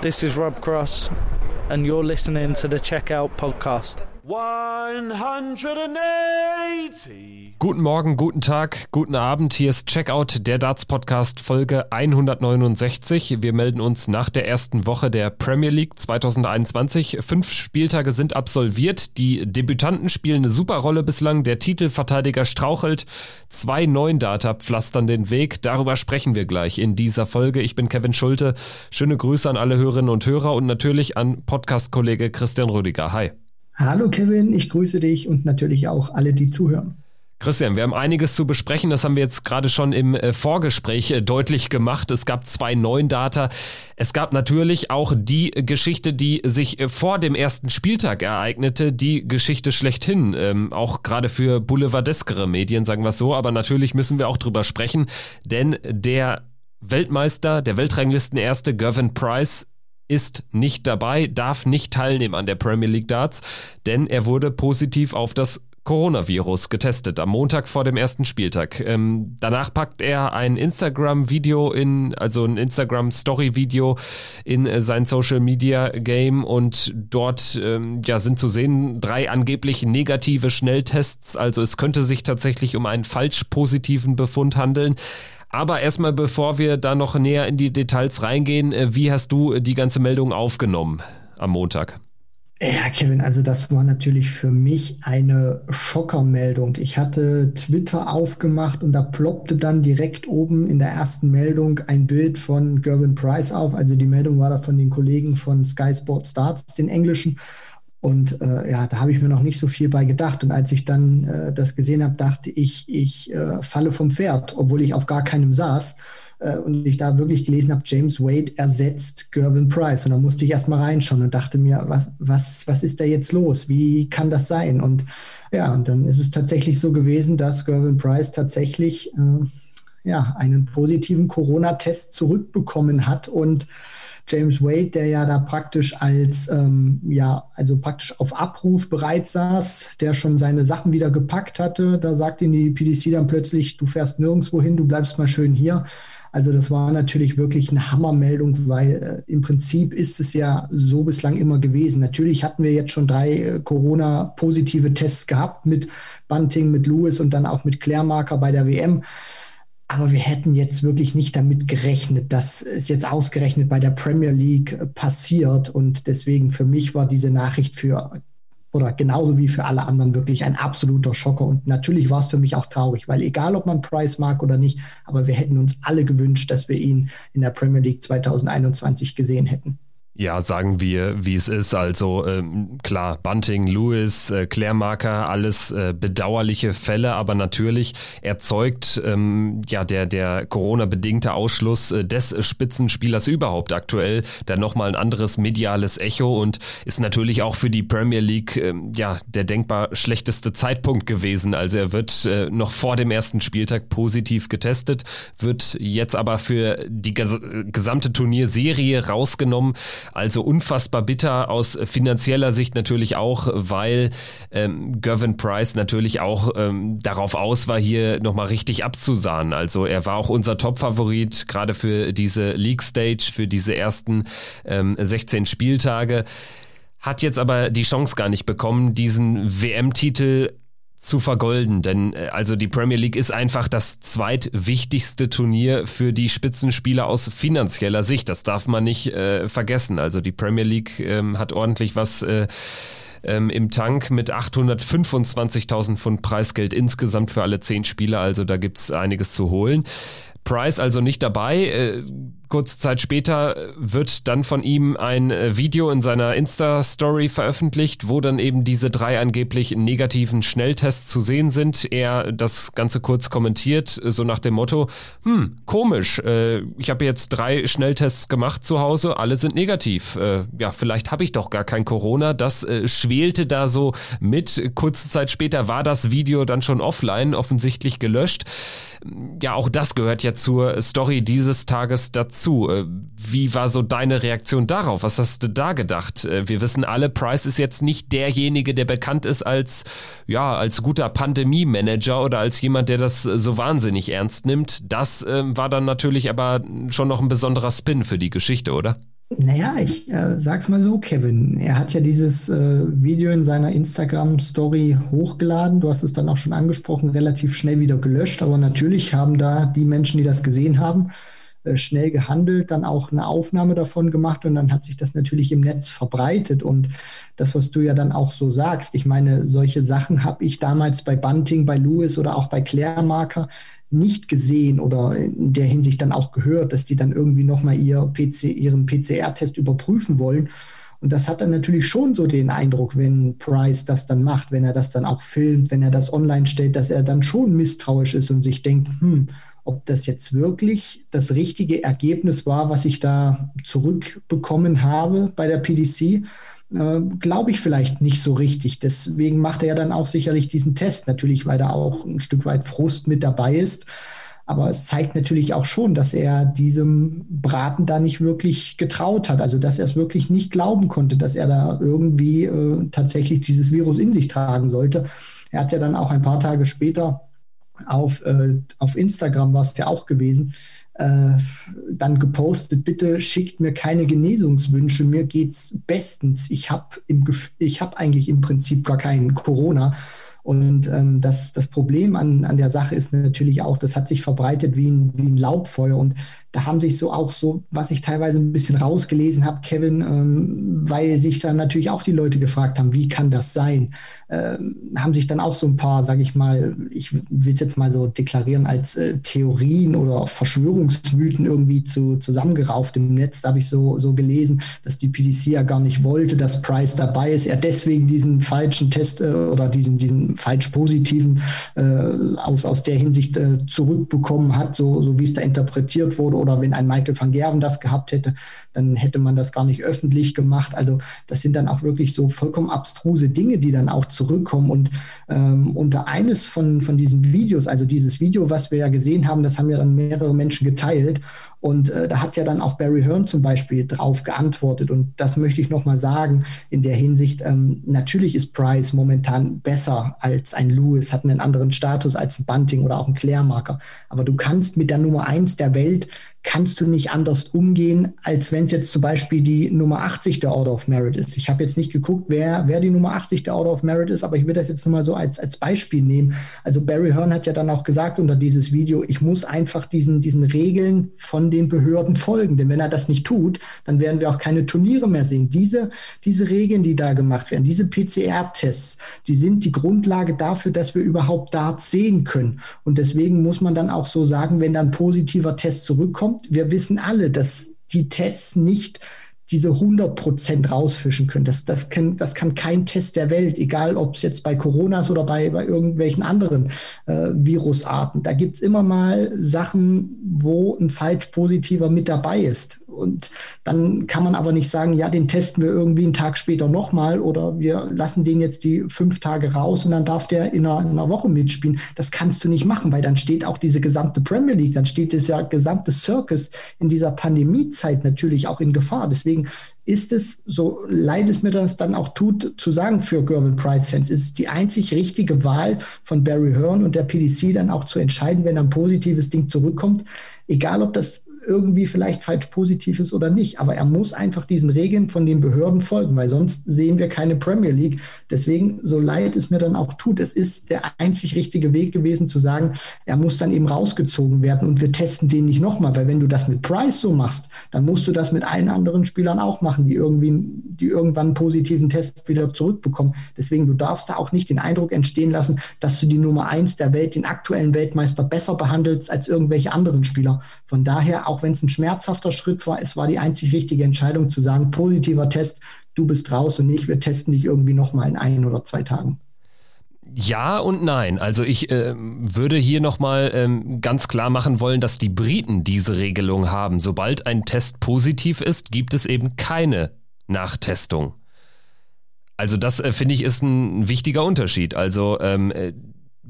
This is Rob Cross, and you're listening to the Checkout Podcast. 180. Guten Morgen, guten Tag, guten Abend. Hier ist Checkout, der Darts Podcast Folge 169. Wir melden uns nach der ersten Woche der Premier League 2021. Fünf Spieltage sind absolviert. Die Debütanten spielen eine super Rolle bislang. Der Titelverteidiger strauchelt. Zwei neuen Data pflastern den Weg. Darüber sprechen wir gleich in dieser Folge. Ich bin Kevin Schulte. Schöne Grüße an alle Hörerinnen und Hörer und natürlich an Podcast-Kollege Christian Rüdiger. Hi. Hallo Kevin, ich grüße dich und natürlich auch alle, die zuhören. Christian, wir haben einiges zu besprechen. Das haben wir jetzt gerade schon im äh, Vorgespräch äh, deutlich gemacht. Es gab zwei neuen Data. Es gab natürlich auch die Geschichte, die sich äh, vor dem ersten Spieltag ereignete, die Geschichte schlechthin. Ähm, auch gerade für boulevardeskere Medien, sagen wir es so. Aber natürlich müssen wir auch drüber sprechen, denn der Weltmeister, der Weltranglistenerste Gervin Price ist nicht dabei, darf nicht teilnehmen an der Premier League Darts, denn er wurde positiv auf das Coronavirus getestet am Montag vor dem ersten Spieltag. Ähm, danach packt er ein Instagram-Video in, also ein Instagram-Story-Video in äh, sein Social-Media-Game und dort ähm, ja, sind zu sehen drei angeblich negative Schnelltests. Also es könnte sich tatsächlich um einen falsch positiven Befund handeln. Aber erstmal, bevor wir da noch näher in die Details reingehen, äh, wie hast du die ganze Meldung aufgenommen am Montag? Ja, Kevin, also das war natürlich für mich eine Schockermeldung. Ich hatte Twitter aufgemacht und da ploppte dann direkt oben in der ersten Meldung ein Bild von Gervin Price auf. Also die Meldung war da von den Kollegen von Sky Sports Starts, den englischen. Und äh, ja, da habe ich mir noch nicht so viel bei gedacht. Und als ich dann äh, das gesehen habe, dachte ich, ich äh, falle vom Pferd, obwohl ich auf gar keinem saß. Äh, und ich da wirklich gelesen habe, James Wade ersetzt Gervin Price. Und da musste ich erst mal reinschauen und dachte mir, was, was, was ist da jetzt los? Wie kann das sein? Und ja, und dann ist es tatsächlich so gewesen, dass Gervin Price tatsächlich äh, ja, einen positiven Corona-Test zurückbekommen hat und James Wade, der ja da praktisch als, ähm, ja, also praktisch auf Abruf bereit saß, der schon seine Sachen wieder gepackt hatte. Da sagt ihm die PDC dann plötzlich, du fährst nirgendwo hin, du bleibst mal schön hier. Also das war natürlich wirklich eine Hammermeldung, weil äh, im Prinzip ist es ja so bislang immer gewesen. Natürlich hatten wir jetzt schon drei äh, Corona-positive Tests gehabt mit Bunting, mit Lewis und dann auch mit Klärmarker bei der WM. Aber wir hätten jetzt wirklich nicht damit gerechnet, dass es jetzt ausgerechnet bei der Premier League äh, passiert. Und deswegen für mich war diese Nachricht für oder genauso wie für alle anderen wirklich ein absoluter Schocker. Und natürlich war es für mich auch traurig, weil egal ob man Price mag oder nicht, aber wir hätten uns alle gewünscht, dass wir ihn in der Premier League 2021 gesehen hätten. Ja, sagen wir, wie es ist. Also ähm, klar, Bunting, Lewis, äh, Klärmarker, alles äh, bedauerliche Fälle, aber natürlich erzeugt ähm, ja der, der Corona-bedingte Ausschluss äh, des Spitzenspielers überhaupt aktuell dann nochmal ein anderes mediales Echo und ist natürlich auch für die Premier League äh, ja der denkbar schlechteste Zeitpunkt gewesen. Also er wird äh, noch vor dem ersten Spieltag positiv getestet, wird jetzt aber für die ges gesamte Turnierserie rausgenommen. Also unfassbar bitter aus finanzieller Sicht natürlich auch, weil ähm, Gervin Price natürlich auch ähm, darauf aus war, hier nochmal richtig abzusahnen. Also er war auch unser Top-Favorit, gerade für diese League Stage, für diese ersten ähm, 16 Spieltage. Hat jetzt aber die Chance gar nicht bekommen, diesen WM-Titel zu vergolden, denn äh, also die Premier League ist einfach das zweitwichtigste Turnier für die Spitzenspieler aus finanzieller Sicht. Das darf man nicht äh, vergessen. Also die Premier League ähm, hat ordentlich was äh, ähm, im Tank mit 825.000 Pfund Preisgeld insgesamt für alle zehn Spieler. Also da gibt's einiges zu holen. Price also nicht dabei. Äh, kurze Zeit später wird dann von ihm ein äh, Video in seiner Insta-Story veröffentlicht, wo dann eben diese drei angeblich negativen Schnelltests zu sehen sind. Er das Ganze kurz kommentiert, so nach dem Motto, hm, komisch, äh, ich habe jetzt drei Schnelltests gemacht zu Hause, alle sind negativ. Äh, ja, vielleicht habe ich doch gar kein Corona. Das äh, schwelte da so mit. Kurze Zeit später war das Video dann schon offline, offensichtlich gelöscht ja, auch das gehört ja zur Story dieses Tages dazu. Äh, wie war so deine Reaktion darauf? Was hast du da gedacht? Äh, wir wissen alle, Price ist jetzt nicht derjenige, der bekannt ist als, ja, als guter Pandemie-Manager oder als jemand, der das so wahnsinnig ernst nimmt. Das äh, war dann natürlich aber schon noch ein besonderer Spin für die Geschichte, oder? Naja, ich äh, sag's mal so, Kevin. Er hat ja dieses äh, Video in seiner Instagram-Story hochgeladen. Du hast es dann auch schon angesprochen, relativ schnell wieder gelöscht. Aber natürlich haben da die Menschen, die das gesehen haben, äh, schnell gehandelt, dann auch eine Aufnahme davon gemacht und dann hat sich das natürlich im Netz verbreitet. Und das, was du ja dann auch so sagst, ich meine, solche Sachen habe ich damals bei Bunting, bei Lewis oder auch bei Claire Marker nicht gesehen oder in der Hinsicht dann auch gehört, dass die dann irgendwie nochmal ihr PC, ihren PCR-Test überprüfen wollen. Und das hat dann natürlich schon so den Eindruck, wenn Price das dann macht, wenn er das dann auch filmt, wenn er das online stellt, dass er dann schon misstrauisch ist und sich denkt, hm, ob das jetzt wirklich das richtige Ergebnis war, was ich da zurückbekommen habe bei der PDC äh, glaube ich vielleicht nicht so richtig. Deswegen macht er ja dann auch sicherlich diesen Test, natürlich, weil da auch ein Stück weit Frust mit dabei ist. Aber es zeigt natürlich auch schon, dass er diesem Braten da nicht wirklich getraut hat. Also, dass er es wirklich nicht glauben konnte, dass er da irgendwie äh, tatsächlich dieses Virus in sich tragen sollte. Er hat ja dann auch ein paar Tage später auf, äh, auf Instagram war es ja auch gewesen, äh, dann gepostet, bitte schickt mir keine Genesungswünsche, mir geht's bestens. Ich habe hab eigentlich im Prinzip gar keinen Corona. Und ähm, das, das Problem an, an der Sache ist natürlich auch, das hat sich verbreitet wie ein, wie ein Laubfeuer. Und da haben sich so auch so, was ich teilweise ein bisschen rausgelesen habe, Kevin, ähm, weil sich dann natürlich auch die Leute gefragt haben, wie kann das sein? Ähm, haben sich dann auch so ein paar, sage ich mal, ich will es jetzt mal so deklarieren, als äh, Theorien oder Verschwörungsmythen irgendwie zu, zusammengerauft im Netz. Da habe ich so, so gelesen, dass die PDC ja gar nicht wollte, dass Price dabei ist. Er deswegen diesen falschen Test äh, oder diesen, diesen falsch positiven äh, aus, aus der Hinsicht äh, zurückbekommen hat, so, so wie es da interpretiert wurde oder wenn ein Michael van Gerven das gehabt hätte, dann hätte man das gar nicht öffentlich gemacht. Also das sind dann auch wirklich so vollkommen abstruse Dinge, die dann auch zurückkommen. Und ähm, unter eines von, von diesen Videos, also dieses Video, was wir ja gesehen haben, das haben ja dann mehrere Menschen geteilt. Und äh, da hat ja dann auch Barry Hearn zum Beispiel drauf geantwortet. Und das möchte ich nochmal sagen in der Hinsicht. Ähm, natürlich ist Price momentan besser als ein Lewis, hat einen anderen Status als ein Bunting oder auch ein Klärmarker. Aber du kannst mit der Nummer eins der Welt kannst du nicht anders umgehen, als wenn es jetzt zum Beispiel die Nummer 80 der Order of Merit ist. Ich habe jetzt nicht geguckt, wer, wer die Nummer 80 der Order of Merit ist, aber ich will das jetzt nur mal so als, als Beispiel nehmen. Also Barry Hearn hat ja dann auch gesagt unter dieses Video, ich muss einfach diesen, diesen Regeln von den Behörden folgen. Denn wenn er das nicht tut, dann werden wir auch keine Turniere mehr sehen. Diese, diese Regeln, die da gemacht werden, diese PCR-Tests, die sind die Grundlage dafür, dass wir überhaupt Darts sehen können. Und deswegen muss man dann auch so sagen, wenn dann positiver Test zurückkommt, Wir wissen alle, dass die Tests nicht diese 100 Prozent rausfischen können. Das, das, kann, das kann kein Test der Welt, egal ob es jetzt bei Corona ist oder bei, bei irgendwelchen anderen äh, Virusarten. Da gibt es immer mal Sachen, wo ein falsch positiver mit dabei ist. Und dann kann man aber nicht sagen, ja, den testen wir irgendwie einen Tag später nochmal oder wir lassen den jetzt die fünf Tage raus und dann darf der in einer, in einer Woche mitspielen. Das kannst du nicht machen, weil dann steht auch diese gesamte Premier League, dann steht dieser gesamte Circus in dieser Pandemiezeit natürlich auch in Gefahr. Deswegen ist es, so leid es mir das dann auch tut, zu sagen für Gervin Price-Fans, ist es die einzig richtige Wahl von Barry Hearn und der PDC dann auch zu entscheiden, wenn ein positives Ding zurückkommt, egal ob das irgendwie vielleicht falsch positiv ist oder nicht. Aber er muss einfach diesen Regeln von den Behörden folgen, weil sonst sehen wir keine Premier League. Deswegen, so leid es mir dann auch tut, es ist der einzig richtige Weg gewesen zu sagen, er muss dann eben rausgezogen werden und wir testen den nicht nochmal, weil wenn du das mit Price so machst, dann musst du das mit allen anderen Spielern auch machen, die irgendwie, die irgendwann einen positiven Test wieder zurückbekommen. Deswegen, du darfst da auch nicht den Eindruck entstehen lassen, dass du die Nummer eins der Welt, den aktuellen Weltmeister besser behandelst als irgendwelche anderen Spieler. Von daher auch auch wenn es ein schmerzhafter Schritt war, es war die einzig richtige Entscheidung zu sagen, positiver Test, du bist raus und nicht, wir testen dich irgendwie nochmal in ein oder zwei Tagen. Ja und nein. Also ich äh, würde hier nochmal ähm, ganz klar machen wollen, dass die Briten diese Regelung haben. Sobald ein Test positiv ist, gibt es eben keine Nachtestung. Also das äh, finde ich ist ein wichtiger Unterschied. Also ähm, äh,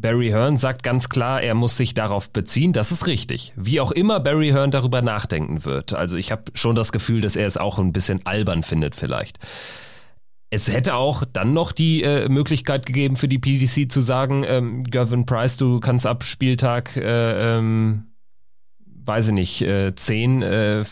Barry Hearn sagt ganz klar, er muss sich darauf beziehen. Das ist richtig. Wie auch immer Barry Hearn darüber nachdenken wird. Also ich habe schon das Gefühl, dass er es auch ein bisschen albern findet vielleicht. Es hätte auch dann noch die äh, Möglichkeit gegeben für die PDC zu sagen, ähm, Gavin Price, du kannst ab Spieltag äh, ähm, weiß ich nicht, äh, zehn, äh,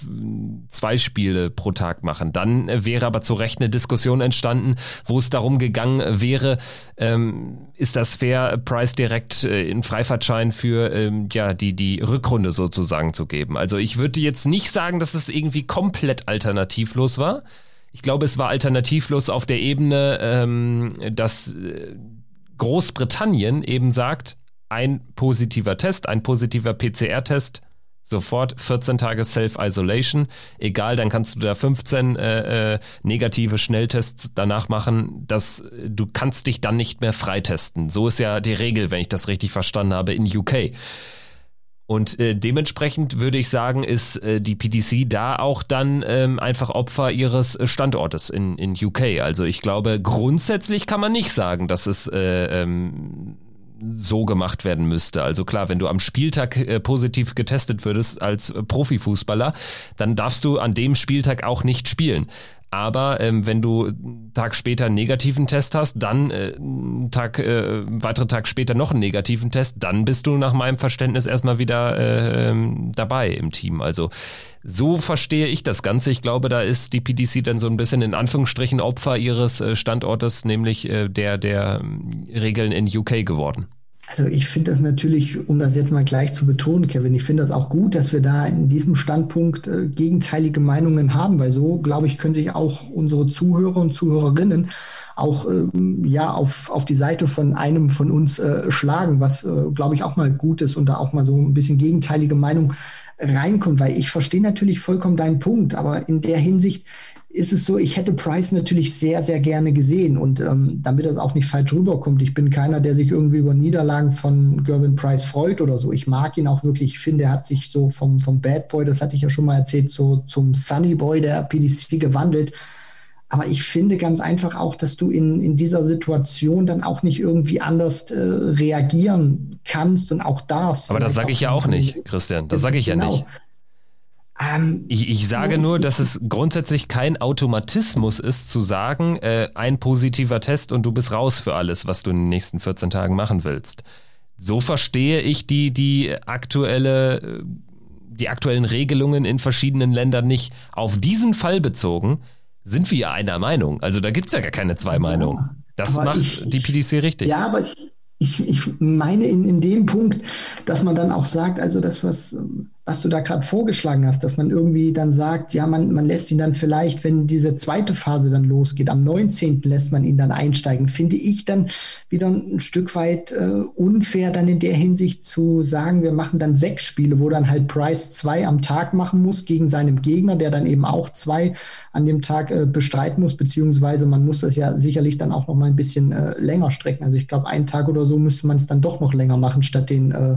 zwei Spiele pro Tag machen. Dann wäre aber zu Recht eine Diskussion entstanden, wo es darum gegangen wäre, ähm, ist das fair, Price direkt äh, in Freifahrtschein für ähm, ja, die, die Rückrunde sozusagen zu geben. Also ich würde jetzt nicht sagen, dass es irgendwie komplett alternativlos war. Ich glaube, es war alternativlos auf der Ebene, ähm, dass äh, Großbritannien eben sagt, ein positiver Test, ein positiver PCR-Test, sofort 14 Tage Self-Isolation. Egal, dann kannst du da 15 äh, äh, negative Schnelltests danach machen. Das, du kannst dich dann nicht mehr freitesten. So ist ja die Regel, wenn ich das richtig verstanden habe, in UK. Und äh, dementsprechend würde ich sagen, ist äh, die PDC da auch dann ähm, einfach Opfer ihres Standortes in, in UK. Also ich glaube, grundsätzlich kann man nicht sagen, dass es äh, ähm, so gemacht werden müsste. Also klar, wenn du am Spieltag äh, positiv getestet würdest als Profifußballer, dann darfst du an dem Spieltag auch nicht spielen. Aber ähm, wenn du einen Tag später einen negativen Test hast, dann äh, einen Tag, äh, weitere Tag später noch einen negativen Test, dann bist du nach meinem Verständnis erstmal wieder äh, ähm, dabei im Team. Also so verstehe ich das Ganze. Ich glaube, da ist die PDC dann so ein bisschen in Anführungsstrichen Opfer ihres äh, Standortes, nämlich äh, der, der ähm, Regeln in UK geworden. Also ich finde das natürlich, um das jetzt mal gleich zu betonen, Kevin, ich finde das auch gut, dass wir da in diesem Standpunkt äh, gegenteilige Meinungen haben, weil so, glaube ich, können sich auch unsere Zuhörer und Zuhörerinnen auch ähm, ja auf, auf die Seite von einem von uns äh, schlagen, was, äh, glaube ich, auch mal gut ist und da auch mal so ein bisschen gegenteilige Meinung reinkommt, weil ich verstehe natürlich vollkommen deinen Punkt, aber in der Hinsicht ist es so, ich hätte Price natürlich sehr, sehr gerne gesehen. Und ähm, damit das auch nicht falsch rüberkommt, ich bin keiner, der sich irgendwie über Niederlagen von Gervin Price freut oder so. Ich mag ihn auch wirklich. Ich finde, er hat sich so vom, vom Bad Boy, das hatte ich ja schon mal erzählt, so zum Sunny Boy der PDC gewandelt. Aber ich finde ganz einfach auch, dass du in, in dieser Situation dann auch nicht irgendwie anders äh, reagieren kannst und auch darfst. Aber das sage ich ja auch nicht, Christian. Das sage ich genau. ja nicht. Ähm, ich, ich, sage nur, dass es grundsätzlich kein Automatismus ist, zu sagen, äh, ein positiver Test und du bist raus für alles, was du in den nächsten 14 Tagen machen willst. So verstehe ich die, die aktuelle, die aktuellen Regelungen in verschiedenen Ländern nicht. Auf diesen Fall bezogen sind wir einer Meinung. Also da gibt es ja gar keine zwei Meinungen. Das macht ich, die PDC richtig. Ja, aber ich, ich, ich meine in, in dem Punkt, dass man dann auch sagt, also das, was was du da gerade vorgeschlagen hast, dass man irgendwie dann sagt, ja, man, man lässt ihn dann vielleicht, wenn diese zweite Phase dann losgeht, am 19. lässt man ihn dann einsteigen, finde ich dann wieder ein Stück weit äh, unfair, dann in der Hinsicht zu sagen, wir machen dann sechs Spiele, wo dann halt Price zwei am Tag machen muss gegen seinem Gegner, der dann eben auch zwei an dem Tag äh, bestreiten muss, beziehungsweise man muss das ja sicherlich dann auch noch mal ein bisschen äh, länger strecken. Also ich glaube, einen Tag oder so müsste man es dann doch noch länger machen, statt den äh,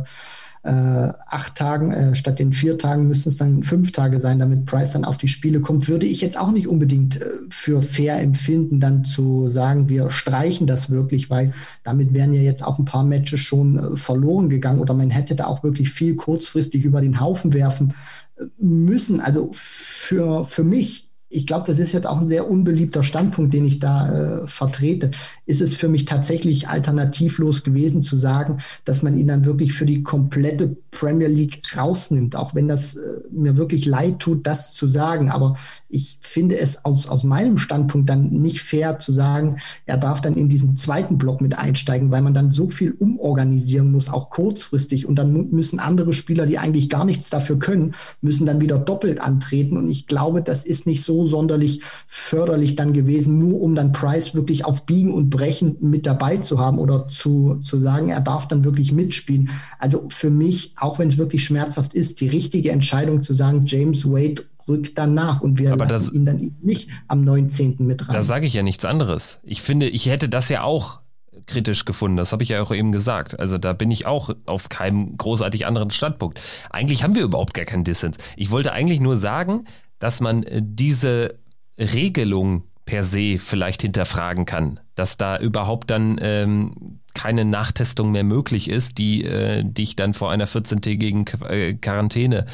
äh, acht Tagen, äh, statt den vier Tagen müssten es dann fünf Tage sein, damit Price dann auf die Spiele kommt, würde ich jetzt auch nicht unbedingt äh, für fair empfinden, dann zu sagen, wir streichen das wirklich, weil damit wären ja jetzt auch ein paar Matches schon äh, verloren gegangen oder man hätte da auch wirklich viel kurzfristig über den Haufen werfen äh, müssen. Also für, für mich ich glaube, das ist jetzt auch ein sehr unbeliebter Standpunkt, den ich da äh, vertrete. Ist es für mich tatsächlich alternativlos gewesen zu sagen, dass man ihn dann wirklich für die komplette Premier League rausnimmt, auch wenn das äh, mir wirklich leid tut, das zu sagen. Aber ich finde es aus, aus meinem Standpunkt dann nicht fair zu sagen, er darf dann in diesen zweiten Block mit einsteigen, weil man dann so viel umorganisieren muss, auch kurzfristig. Und dann müssen andere Spieler, die eigentlich gar nichts dafür können, müssen dann wieder doppelt antreten. Und ich glaube, das ist nicht so sonderlich förderlich dann gewesen, nur um dann Price wirklich auf Biegen und Brechen mit dabei zu haben oder zu, zu sagen, er darf dann wirklich mitspielen. Also für mich, auch wenn es wirklich schmerzhaft ist, die richtige Entscheidung zu sagen, James Wade rückt dann nach und wir Aber lassen das, ihn dann nicht am 19. mit rein. Da sage ich ja nichts anderes. Ich finde, ich hätte das ja auch kritisch gefunden. Das habe ich ja auch eben gesagt. Also da bin ich auch auf keinem großartig anderen Standpunkt. Eigentlich haben wir überhaupt gar keinen Dissens. Ich wollte eigentlich nur sagen, dass man äh, diese Regelung per se vielleicht hinterfragen kann, dass da überhaupt dann ähm, keine Nachtestung mehr möglich ist, die äh, dich dann vor einer 14-tägigen äh, Quarantäne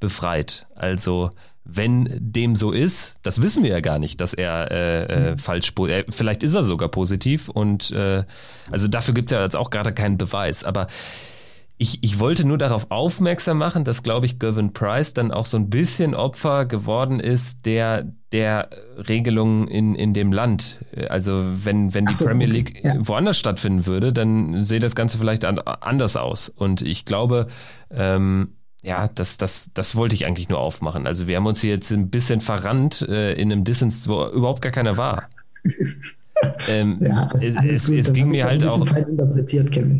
befreit. Also wenn dem so ist, das wissen wir ja gar nicht, dass er äh, äh, mhm. falsch, äh, vielleicht ist er sogar positiv und äh, also dafür gibt es ja jetzt auch gerade keinen Beweis, aber ich, ich wollte nur darauf aufmerksam machen, dass, glaube ich, Gervin Price dann auch so ein bisschen Opfer geworden ist der, der Regelungen in, in dem Land. Also wenn, wenn die so, Premier League okay. ja. woanders stattfinden würde, dann sähe das Ganze vielleicht an, anders aus. Und ich glaube, ähm, ja, das, das, das wollte ich eigentlich nur aufmachen. Also wir haben uns hier jetzt ein bisschen verrannt äh, in einem Distance, wo überhaupt gar keiner war. ähm, ja, es, es, es ging mir halt auch.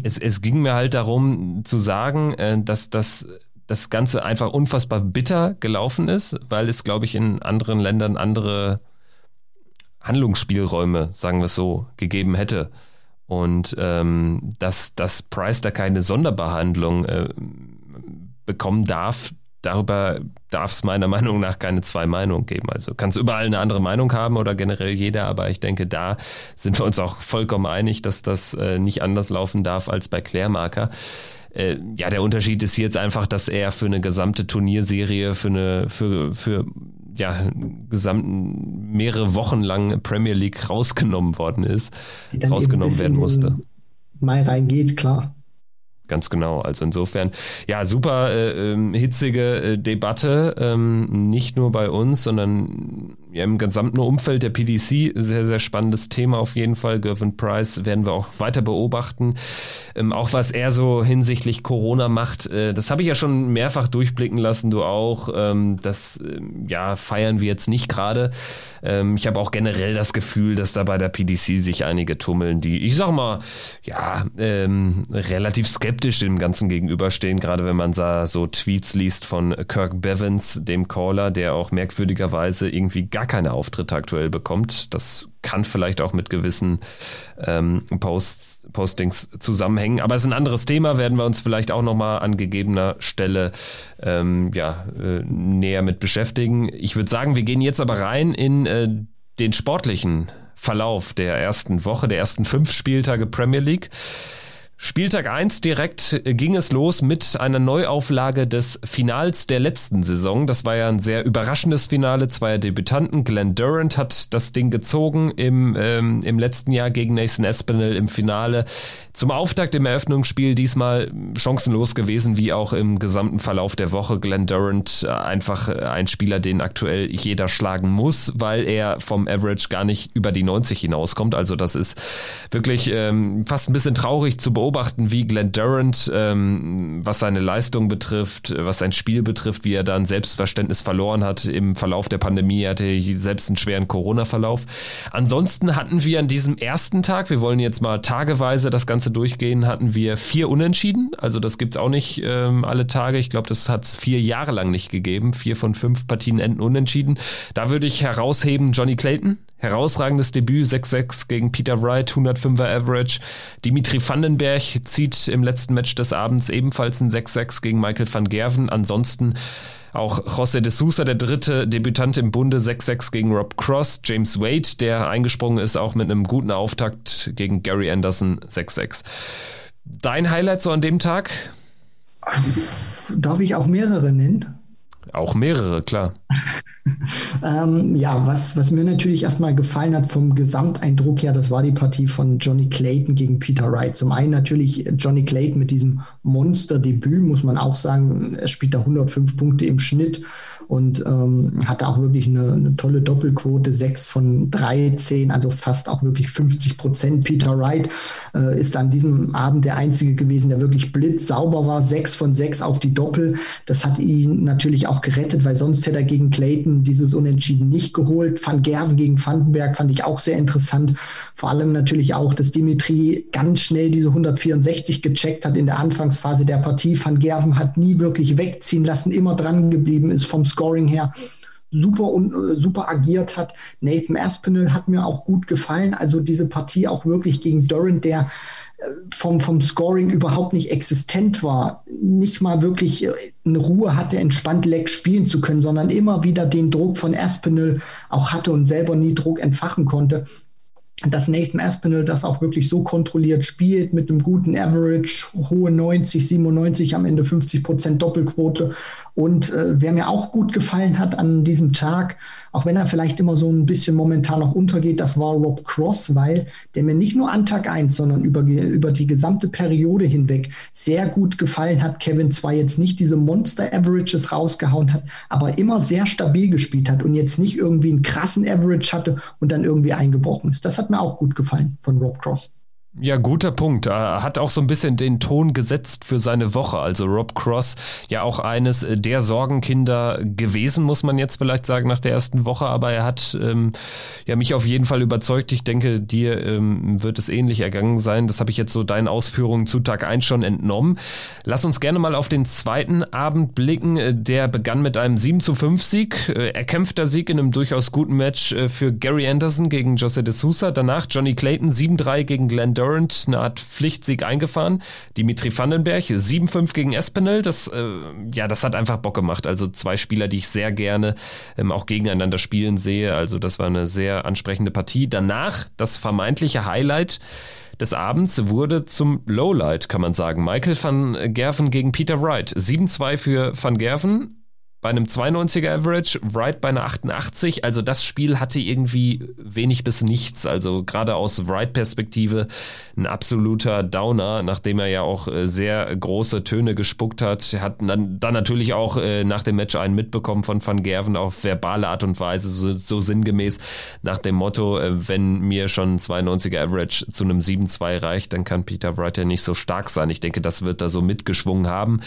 Es, es ging mir halt darum zu sagen, äh, dass das das Ganze einfach unfassbar bitter gelaufen ist, weil es, glaube ich, in anderen Ländern andere Handlungsspielräume, sagen wir es so, gegeben hätte. Und ähm, dass, dass Price da keine Sonderbehandlung äh, bekommen darf, darüber darf es meiner Meinung nach keine zwei Meinungen geben. Also kann es überall eine andere Meinung haben oder generell jeder, aber ich denke, da sind wir uns auch vollkommen einig, dass das äh, nicht anders laufen darf als bei Klärmarker. Äh, ja, der Unterschied ist jetzt einfach, dass er für eine gesamte Turnierserie, für eine, für, für ja, gesamten mehrere Wochen lang Premier League rausgenommen worden ist, rausgenommen werden musste. Mai reingeht, klar. Ganz genau. Also insofern, ja, super äh, ähm, hitzige äh, Debatte, ähm, nicht nur bei uns, sondern ja, im gesamten Umfeld der PDC. Sehr, sehr spannendes Thema auf jeden Fall. Gervin Price werden wir auch weiter beobachten. Ähm, auch was er so hinsichtlich Corona macht, äh, das habe ich ja schon mehrfach durchblicken lassen, du auch. Ähm, das ähm, ja, feiern wir jetzt nicht gerade. Ähm, ich habe auch generell das Gefühl, dass da bei der PDC sich einige tummeln, die, ich sag mal, ja, relativ skeptisch skeptisch dem Ganzen gegenüberstehen, gerade wenn man so Tweets liest von Kirk Bevins, dem Caller, der auch merkwürdigerweise irgendwie gar keine Auftritte aktuell bekommt. Das kann vielleicht auch mit gewissen ähm, Posts, Postings zusammenhängen. Aber es ist ein anderes Thema, werden wir uns vielleicht auch nochmal an gegebener Stelle ähm, ja, äh, näher mit beschäftigen. Ich würde sagen, wir gehen jetzt aber rein in äh, den sportlichen Verlauf der ersten Woche, der ersten fünf Spieltage Premier League. Spieltag 1 direkt ging es los mit einer Neuauflage des Finals der letzten Saison. Das war ja ein sehr überraschendes Finale zweier Debütanten. Glenn Durant hat das Ding gezogen im, ähm, im letzten Jahr gegen Nathan Espinel im Finale. Zum Auftakt im Eröffnungsspiel diesmal chancenlos gewesen, wie auch im gesamten Verlauf der Woche. Glenn Durant äh, einfach äh, ein Spieler, den aktuell jeder schlagen muss, weil er vom Average gar nicht über die 90 hinauskommt. Also das ist wirklich ähm, fast ein bisschen traurig zu beobachten, wie Glenn Durant, ähm, was seine Leistung betrifft, was sein Spiel betrifft, wie er dann Selbstverständnis verloren hat im Verlauf der Pandemie. Er hatte selbst einen schweren Corona-Verlauf. Ansonsten hatten wir an diesem ersten Tag, wir wollen jetzt mal tageweise das Ganze Ganze durchgehen, hatten wir vier Unentschieden. Also das gibt es auch nicht ähm, alle Tage. Ich glaube, das hat es vier Jahre lang nicht gegeben. Vier von fünf Partien enden unentschieden. Da würde ich herausheben Johnny Clayton. Herausragendes Debüt, 6-6 gegen Peter Wright, 105er Average. Dimitri Vandenberg zieht im letzten Match des Abends ebenfalls ein 6-6 gegen Michael van Gerven. Ansonsten auch José de Sousa, der dritte Debütant im Bunde, 6-6 gegen Rob Cross. James Wade, der eingesprungen ist, auch mit einem guten Auftakt gegen Gary Anderson, 6-6. Dein Highlight so an dem Tag? Darf ich auch mehrere nennen? Auch mehrere, klar. ähm, ja, was, was mir natürlich erstmal gefallen hat vom Gesamteindruck her, das war die Partie von Johnny Clayton gegen Peter Wright. Zum einen natürlich Johnny Clayton mit diesem Monster-Debüt, muss man auch sagen. Er spielt da 105 Punkte im Schnitt und ähm, hatte auch wirklich eine, eine, tolle Doppelquote, 6 von 13, also fast auch wirklich 50 Prozent. Peter Wright äh, ist an diesem Abend der Einzige gewesen, der wirklich blitzsauber war, 6 von 6 auf die Doppel. Das hat ihn natürlich auch gerettet, weil sonst hätte er gegen Clayton dieses Unentschieden nicht geholt. Van Gerven gegen Vandenberg fand ich auch sehr interessant. Vor allem natürlich auch, dass Dimitri ganz schnell diese 164 gecheckt hat in der Anfangsphase der Partie. Van Gerven hat nie wirklich wegziehen lassen, immer dran geblieben ist vom Scoring her super und äh, super agiert hat. Nathan Aspinall hat mir auch gut gefallen. Also diese Partie auch wirklich gegen Durant, der vom, vom Scoring überhaupt nicht existent war, nicht mal wirklich eine Ruhe hatte, entspannt Leck spielen zu können, sondern immer wieder den Druck von Aspinall auch hatte und selber nie Druck entfachen konnte. Dass Nathan Aspinall das auch wirklich so kontrolliert spielt mit einem guten Average, hohe 90, 97, am Ende 50 Prozent Doppelquote. Und äh, wer mir auch gut gefallen hat an diesem Tag, auch wenn er vielleicht immer so ein bisschen momentan noch untergeht, das war Rob Cross, weil der mir nicht nur an Tag 1, sondern über, über die gesamte Periode hinweg sehr gut gefallen hat. Kevin zwar jetzt nicht diese Monster-Averages rausgehauen hat, aber immer sehr stabil gespielt hat und jetzt nicht irgendwie einen krassen Average hatte und dann irgendwie eingebrochen ist. Das hat mir auch gut gefallen von Rob Cross. Ja, guter Punkt. Er hat auch so ein bisschen den Ton gesetzt für seine Woche. Also Rob Cross, ja auch eines der Sorgenkinder gewesen, muss man jetzt vielleicht sagen, nach der ersten Woche. Aber er hat ähm, ja mich auf jeden Fall überzeugt. Ich denke, dir ähm, wird es ähnlich ergangen sein. Das habe ich jetzt so deinen Ausführungen zu Tag 1 schon entnommen. Lass uns gerne mal auf den zweiten Abend blicken. Der begann mit einem 7 zu 5 Sieg. Äh, erkämpfter Sieg in einem durchaus guten Match äh, für Gary Anderson gegen Jose de Sousa. Danach Johnny Clayton 7-3 gegen Glenn Durant. Durant eine Art Pflichtsieg eingefahren. Dimitri Vandenberg 7-5 gegen Espinel. Das, äh, ja, das hat einfach Bock gemacht. Also zwei Spieler, die ich sehr gerne ähm, auch gegeneinander spielen sehe. Also das war eine sehr ansprechende Partie. Danach das vermeintliche Highlight des Abends wurde zum Lowlight, kann man sagen. Michael van Gerven gegen Peter Wright. 7-2 für van Gerven bei einem 92er Average, Wright bei einer 88. Also das Spiel hatte irgendwie wenig bis nichts. Also gerade aus Wright-Perspektive ein absoluter Downer, nachdem er ja auch äh, sehr große Töne gespuckt hat. Hat dann, dann natürlich auch äh, nach dem Match einen mitbekommen von Van Gerven auf verbale Art und Weise, so, so sinngemäß nach dem Motto, äh, wenn mir schon ein 92er Average zu einem 7-2 reicht, dann kann Peter Wright ja nicht so stark sein. Ich denke, das wird da so mitgeschwungen haben.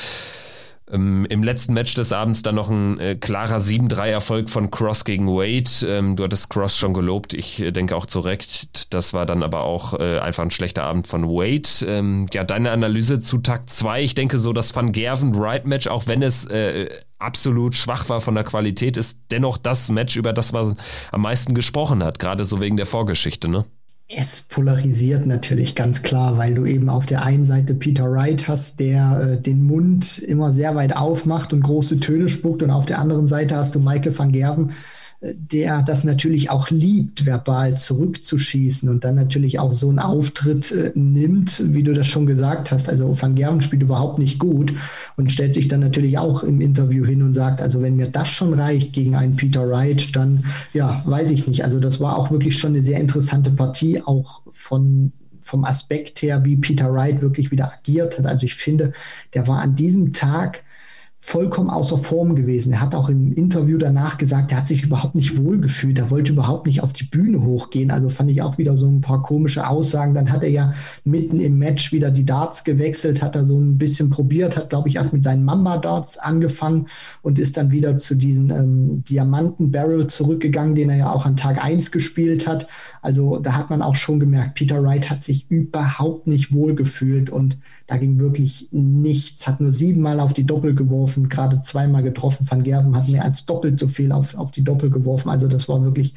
Ähm, Im letzten Match des Abends dann noch ein äh, klarer 7-3-Erfolg von Cross gegen Wade. Ähm, du hattest Cross schon gelobt, ich äh, denke auch zu Recht. Das war dann aber auch äh, einfach ein schlechter Abend von Wade. Ähm, ja, deine Analyse zu Tag 2. Ich denke so, das Van Gerven-Wright-Match, auch wenn es äh, absolut schwach war von der Qualität, ist dennoch das Match, über das man am meisten gesprochen hat, gerade so wegen der Vorgeschichte, ne? Es polarisiert natürlich ganz klar, weil du eben auf der einen Seite Peter Wright hast, der äh, den Mund immer sehr weit aufmacht und große Töne spuckt, und auf der anderen Seite hast du Michael van Gerven, der das natürlich auch liebt, verbal zurückzuschießen und dann natürlich auch so einen Auftritt äh, nimmt, wie du das schon gesagt hast. Also Van Gerven spielt überhaupt nicht gut und stellt sich dann natürlich auch im Interview hin und sagt, also wenn mir das schon reicht gegen einen Peter Wright, dann ja, weiß ich nicht. Also das war auch wirklich schon eine sehr interessante Partie, auch von vom Aspekt her, wie Peter Wright wirklich wieder agiert hat. Also ich finde, der war an diesem Tag vollkommen außer Form gewesen. Er hat auch im Interview danach gesagt, er hat sich überhaupt nicht wohlgefühlt, er wollte überhaupt nicht auf die Bühne hochgehen. Also fand ich auch wieder so ein paar komische Aussagen. Dann hat er ja mitten im Match wieder die Darts gewechselt, hat er so ein bisschen probiert, hat, glaube ich, erst mit seinen Mamba-Darts angefangen und ist dann wieder zu diesen ähm, Diamanten-Barrel zurückgegangen, den er ja auch an Tag 1 gespielt hat. Also da hat man auch schon gemerkt, Peter Wright hat sich überhaupt nicht wohlgefühlt und da ging wirklich nichts, hat nur siebenmal auf die Doppel geworfen geworfen, gerade zweimal getroffen. Van Gerven hat mehr als doppelt so viel auf, auf die Doppel geworfen. Also das war wirklich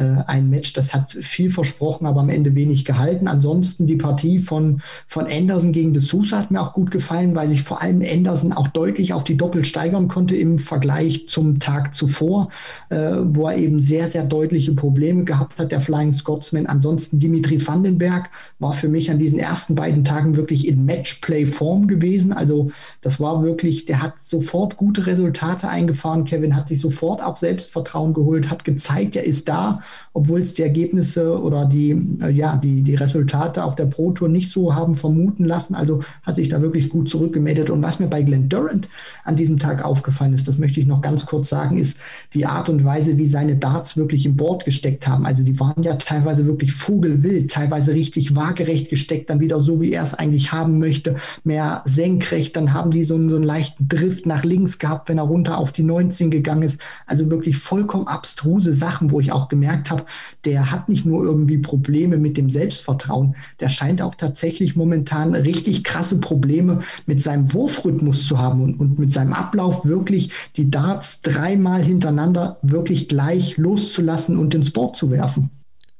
ein Match, das hat viel versprochen, aber am Ende wenig gehalten. Ansonsten die Partie von, von Anderson gegen De Sousa hat mir auch gut gefallen, weil sich vor allem Anderson auch deutlich auf die Doppel steigern konnte im Vergleich zum Tag zuvor, äh, wo er eben sehr, sehr deutliche Probleme gehabt hat, der Flying Scotsman. Ansonsten Dimitri Vandenberg war für mich an diesen ersten beiden Tagen wirklich in Matchplay-Form gewesen. Also das war wirklich, der hat sofort gute Resultate eingefahren. Kevin hat sich sofort auch Selbstvertrauen geholt, hat gezeigt, er ist da obwohl es die Ergebnisse oder die, äh, ja, die, die Resultate auf der Pro Tour nicht so haben vermuten lassen. Also hat sich da wirklich gut zurückgemeldet. Und was mir bei Glenn Durant an diesem Tag aufgefallen ist, das möchte ich noch ganz kurz sagen, ist die Art und Weise, wie seine Darts wirklich im Board gesteckt haben. Also die waren ja teilweise wirklich vogelwild, teilweise richtig waagerecht gesteckt, dann wieder so, wie er es eigentlich haben möchte, mehr senkrecht. Dann haben die so einen, so einen leichten Drift nach links gehabt, wenn er runter auf die 19 gegangen ist. Also wirklich vollkommen abstruse Sachen, wo ich auch gemerkt gemerkt habe, der hat nicht nur irgendwie Probleme mit dem Selbstvertrauen, der scheint auch tatsächlich momentan richtig krasse Probleme mit seinem Wurfrhythmus zu haben und, und mit seinem Ablauf wirklich die Darts dreimal hintereinander wirklich gleich loszulassen und ins Board zu werfen.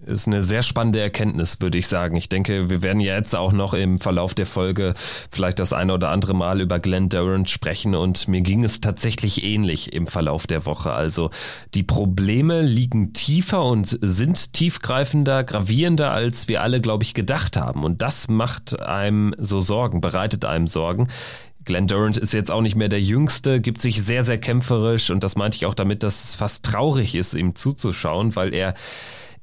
Ist eine sehr spannende Erkenntnis, würde ich sagen. Ich denke, wir werden ja jetzt auch noch im Verlauf der Folge vielleicht das eine oder andere Mal über Glenn Durant sprechen und mir ging es tatsächlich ähnlich im Verlauf der Woche. Also die Probleme liegen tiefer und sind tiefgreifender, gravierender, als wir alle, glaube ich, gedacht haben. Und das macht einem so Sorgen, bereitet einem Sorgen. Glenn Durant ist jetzt auch nicht mehr der Jüngste, gibt sich sehr, sehr kämpferisch und das meinte ich auch damit, dass es fast traurig ist, ihm zuzuschauen, weil er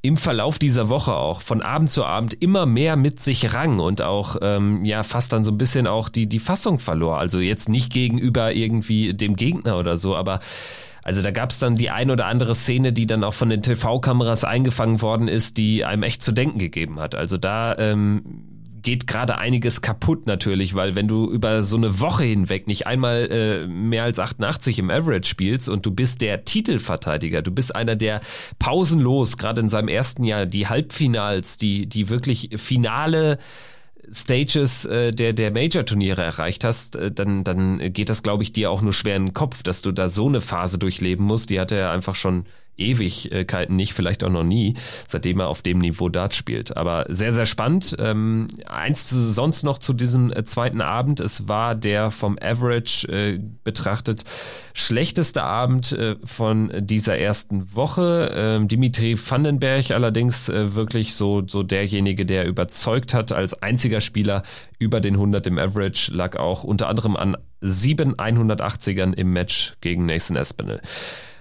im Verlauf dieser Woche auch von Abend zu Abend immer mehr mit sich rang und auch ähm, ja fast dann so ein bisschen auch die, die Fassung verlor. Also jetzt nicht gegenüber irgendwie dem Gegner oder so, aber also da gab es dann die ein oder andere Szene, die dann auch von den TV-Kameras eingefangen worden ist, die einem echt zu denken gegeben hat. Also da ähm, geht gerade einiges kaputt natürlich, weil wenn du über so eine Woche hinweg nicht einmal äh, mehr als 88 im Average spielst und du bist der Titelverteidiger, du bist einer, der pausenlos, gerade in seinem ersten Jahr, die Halbfinals, die, die wirklich finale Stages äh, der, der Major-Turniere erreicht hast, äh, dann, dann geht das, glaube ich, dir auch nur schwer in den Kopf, dass du da so eine Phase durchleben musst. Die hat er einfach schon Ewigkeiten nicht, vielleicht auch noch nie, seitdem er auf dem Niveau Dart spielt. Aber sehr, sehr spannend. Ähm, eins sonst noch zu diesem äh, zweiten Abend. Es war der vom Average äh, betrachtet schlechteste Abend äh, von dieser ersten Woche. Ähm, Dimitri Vandenberg allerdings äh, wirklich so, so derjenige, der überzeugt hat als einziger Spieler über den 100 im Average, lag auch unter anderem an sieben 180ern im Match gegen Nathan Espinel.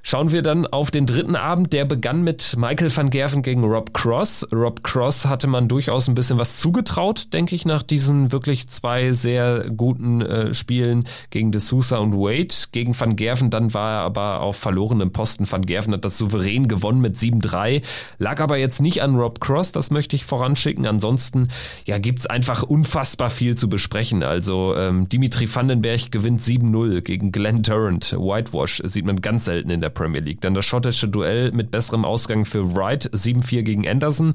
Schauen wir dann auf den dritten Abend, der begann mit Michael van Gerven gegen Rob Cross. Rob Cross hatte man durchaus ein bisschen was zugetraut, denke ich, nach diesen wirklich zwei sehr guten äh, Spielen gegen De Sousa und Wade. Gegen van Gerven dann war er aber auf verlorenem Posten. Van Gerven hat das souverän gewonnen mit 7-3, lag aber jetzt nicht an Rob Cross, das möchte ich voranschicken. Ansonsten ja, gibt's einfach unfassbar viel zu besprechen. Also ähm, Dimitri Vandenberg gewinnt 7-0 gegen Glenn Durant. Whitewash sieht man ganz selten in der Premier League. Dann das schottische Duell mit besserem Ausgang für Wright, 7-4 gegen Anderson.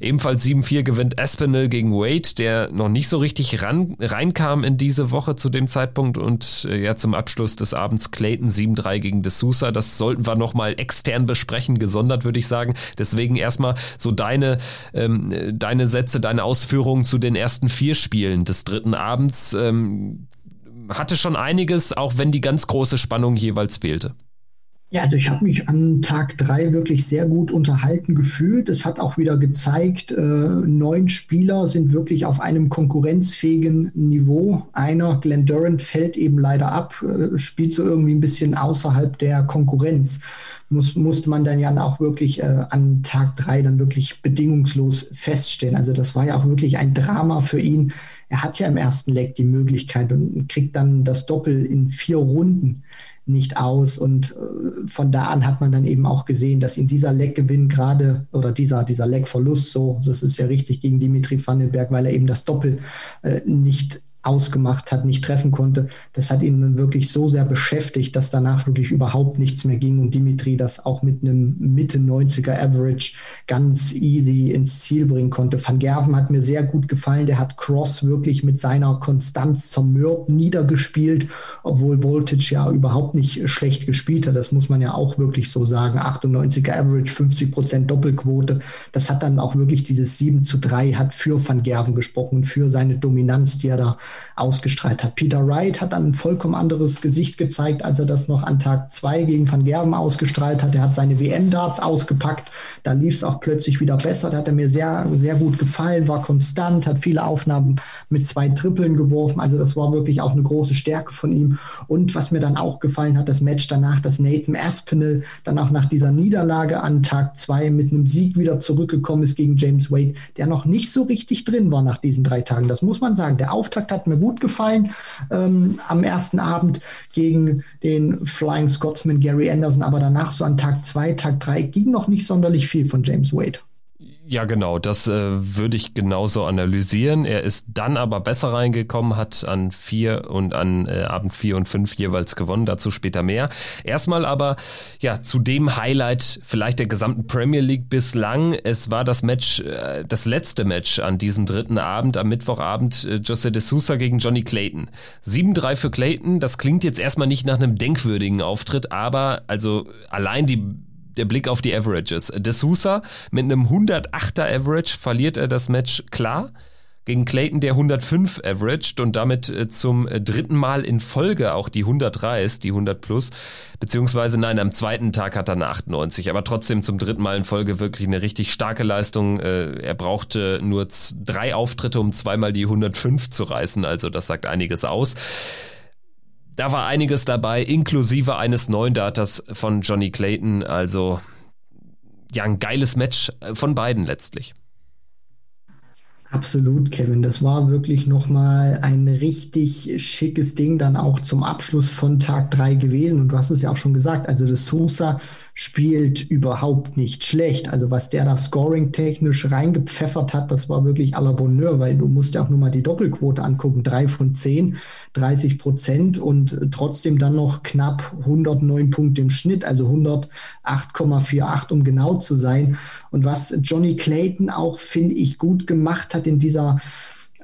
Ebenfalls 7-4 gewinnt Espinel gegen Wade, der noch nicht so richtig ran, reinkam in diese Woche zu dem Zeitpunkt. Und äh, ja, zum Abschluss des Abends Clayton 7-3 gegen De Sousa. Das sollten wir nochmal extern besprechen, gesondert würde ich sagen. Deswegen erstmal so deine, ähm, deine Sätze, deine Ausführungen zu den ersten vier Spielen des dritten Abends. Ähm, hatte schon einiges, auch wenn die ganz große Spannung jeweils fehlte. Ja, also ich habe mich an Tag drei wirklich sehr gut unterhalten gefühlt. Es hat auch wieder gezeigt, äh, neun Spieler sind wirklich auf einem konkurrenzfähigen Niveau. Einer, Glenn Durant, fällt eben leider ab, äh, spielt so irgendwie ein bisschen außerhalb der Konkurrenz. Muss, musste man dann ja auch wirklich äh, an Tag drei dann wirklich bedingungslos feststellen. Also das war ja auch wirklich ein Drama für ihn. Er hat ja im ersten Leg die Möglichkeit und kriegt dann das Doppel in vier Runden nicht aus. Und äh, von da an hat man dann eben auch gesehen, dass in dieser Leckgewinn gerade oder dieser, dieser Leckverlust, so, das ist ja richtig gegen Dimitri Vandenberg, weil er eben das Doppel äh, nicht ausgemacht hat, nicht treffen konnte. Das hat ihn dann wirklich so sehr beschäftigt, dass danach wirklich überhaupt nichts mehr ging und Dimitri das auch mit einem Mitte 90er Average ganz easy ins Ziel bringen konnte. Van Gerven hat mir sehr gut gefallen. Der hat Cross wirklich mit seiner Konstanz zum Mürb niedergespielt, obwohl Voltage ja überhaupt nicht schlecht gespielt hat. Das muss man ja auch wirklich so sagen. 98er Average, 50 Prozent Doppelquote. Das hat dann auch wirklich dieses 7 zu 3 hat für Van Gerven gesprochen und für seine Dominanz, die er da ausgestrahlt hat. Peter Wright hat dann ein vollkommen anderes Gesicht gezeigt, als er das noch an Tag zwei gegen Van Gerven ausgestrahlt hat. Er hat seine WM-Darts ausgepackt. Da lief es auch plötzlich wieder besser. Da hat er mir sehr, sehr gut gefallen, war konstant, hat viele Aufnahmen mit zwei Trippeln geworfen. Also das war wirklich auch eine große Stärke von ihm. Und was mir dann auch gefallen hat, das Match danach, dass Nathan Aspinall dann auch nach dieser Niederlage an Tag zwei mit einem Sieg wieder zurückgekommen ist gegen James Wade, der noch nicht so richtig drin war nach diesen drei Tagen. Das muss man sagen. Der Auftakt hat mir gut gefallen ähm, am ersten Abend gegen den Flying Scotsman Gary Anderson, aber danach so an Tag zwei, Tag drei ging noch nicht sonderlich viel von James Wade. Ja, genau, das äh, würde ich genauso analysieren. Er ist dann aber besser reingekommen, hat an vier und an äh, Abend vier und fünf jeweils gewonnen, dazu später mehr. Erstmal aber ja zu dem Highlight vielleicht der gesamten Premier League bislang. Es war das Match, äh, das letzte Match an diesem dritten Abend, am Mittwochabend, äh, Jose de Sousa gegen Johnny Clayton. 7-3 für Clayton, das klingt jetzt erstmal nicht nach einem denkwürdigen Auftritt, aber also allein die der Blick auf die Averages. De Sousa mit einem 108er Average verliert er das Match klar gegen Clayton, der 105 averaged und damit äh, zum äh, dritten Mal in Folge auch die 100 reißt, die 100 plus, beziehungsweise nein, am zweiten Tag hat er eine 98, aber trotzdem zum dritten Mal in Folge wirklich eine richtig starke Leistung. Äh, er brauchte nur drei Auftritte, um zweimal die 105 zu reißen, also das sagt einiges aus. Da war einiges dabei, inklusive eines neuen Datas von Johnny Clayton, also ja, ein geiles Match von beiden letztlich. Absolut, Kevin. Das war wirklich nochmal ein richtig schickes Ding dann auch zum Abschluss von Tag 3 gewesen. Und du hast es ja auch schon gesagt, also das Sosa spielt überhaupt nicht schlecht. Also was der da scoring-technisch reingepfeffert hat, das war wirklich à la Bonheur, weil du musst ja auch nur mal die Doppelquote angucken. Drei von zehn, 30 Prozent und trotzdem dann noch knapp 109 Punkte im Schnitt, also 108,48, um genau zu sein. Und was Johnny Clayton auch, finde ich, gut gemacht hat in dieser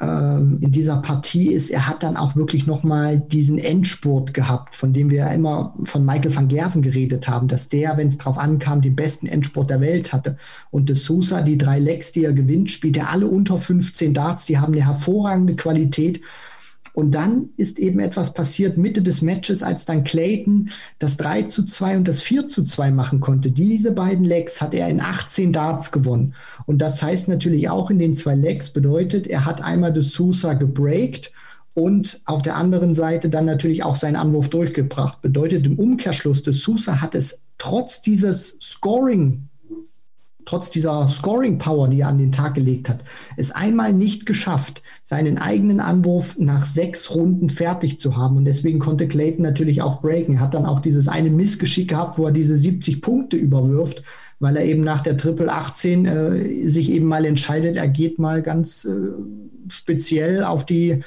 ähm, in dieser Partie ist, er hat dann auch wirklich nochmal diesen Endspurt gehabt, von dem wir ja immer von Michael van Gerven geredet haben, dass der, wenn es drauf ankam, den besten Endspurt der Welt hatte. Und de Sousa, die drei Lecks, die er gewinnt, spielt er alle unter 15 Darts, die haben eine hervorragende Qualität. Und dann ist eben etwas passiert Mitte des Matches, als dann Clayton das 3 zu 2 und das 4 zu 2 machen konnte. Diese beiden Legs hat er in 18 Darts gewonnen. Und das heißt natürlich auch in den zwei Legs bedeutet, er hat einmal das Sousa gebreakt und auf der anderen Seite dann natürlich auch seinen Anwurf durchgebracht. Bedeutet im Umkehrschluss, des Sousa hat es trotz dieses Scoring trotz dieser Scoring Power, die er an den Tag gelegt hat, es einmal nicht geschafft, seinen eigenen Anwurf nach sechs Runden fertig zu haben. Und deswegen konnte Clayton natürlich auch breaken. Er hat dann auch dieses eine Missgeschick gehabt, wo er diese 70 Punkte überwirft, weil er eben nach der Triple 18 äh, sich eben mal entscheidet, er geht mal ganz äh, speziell auf die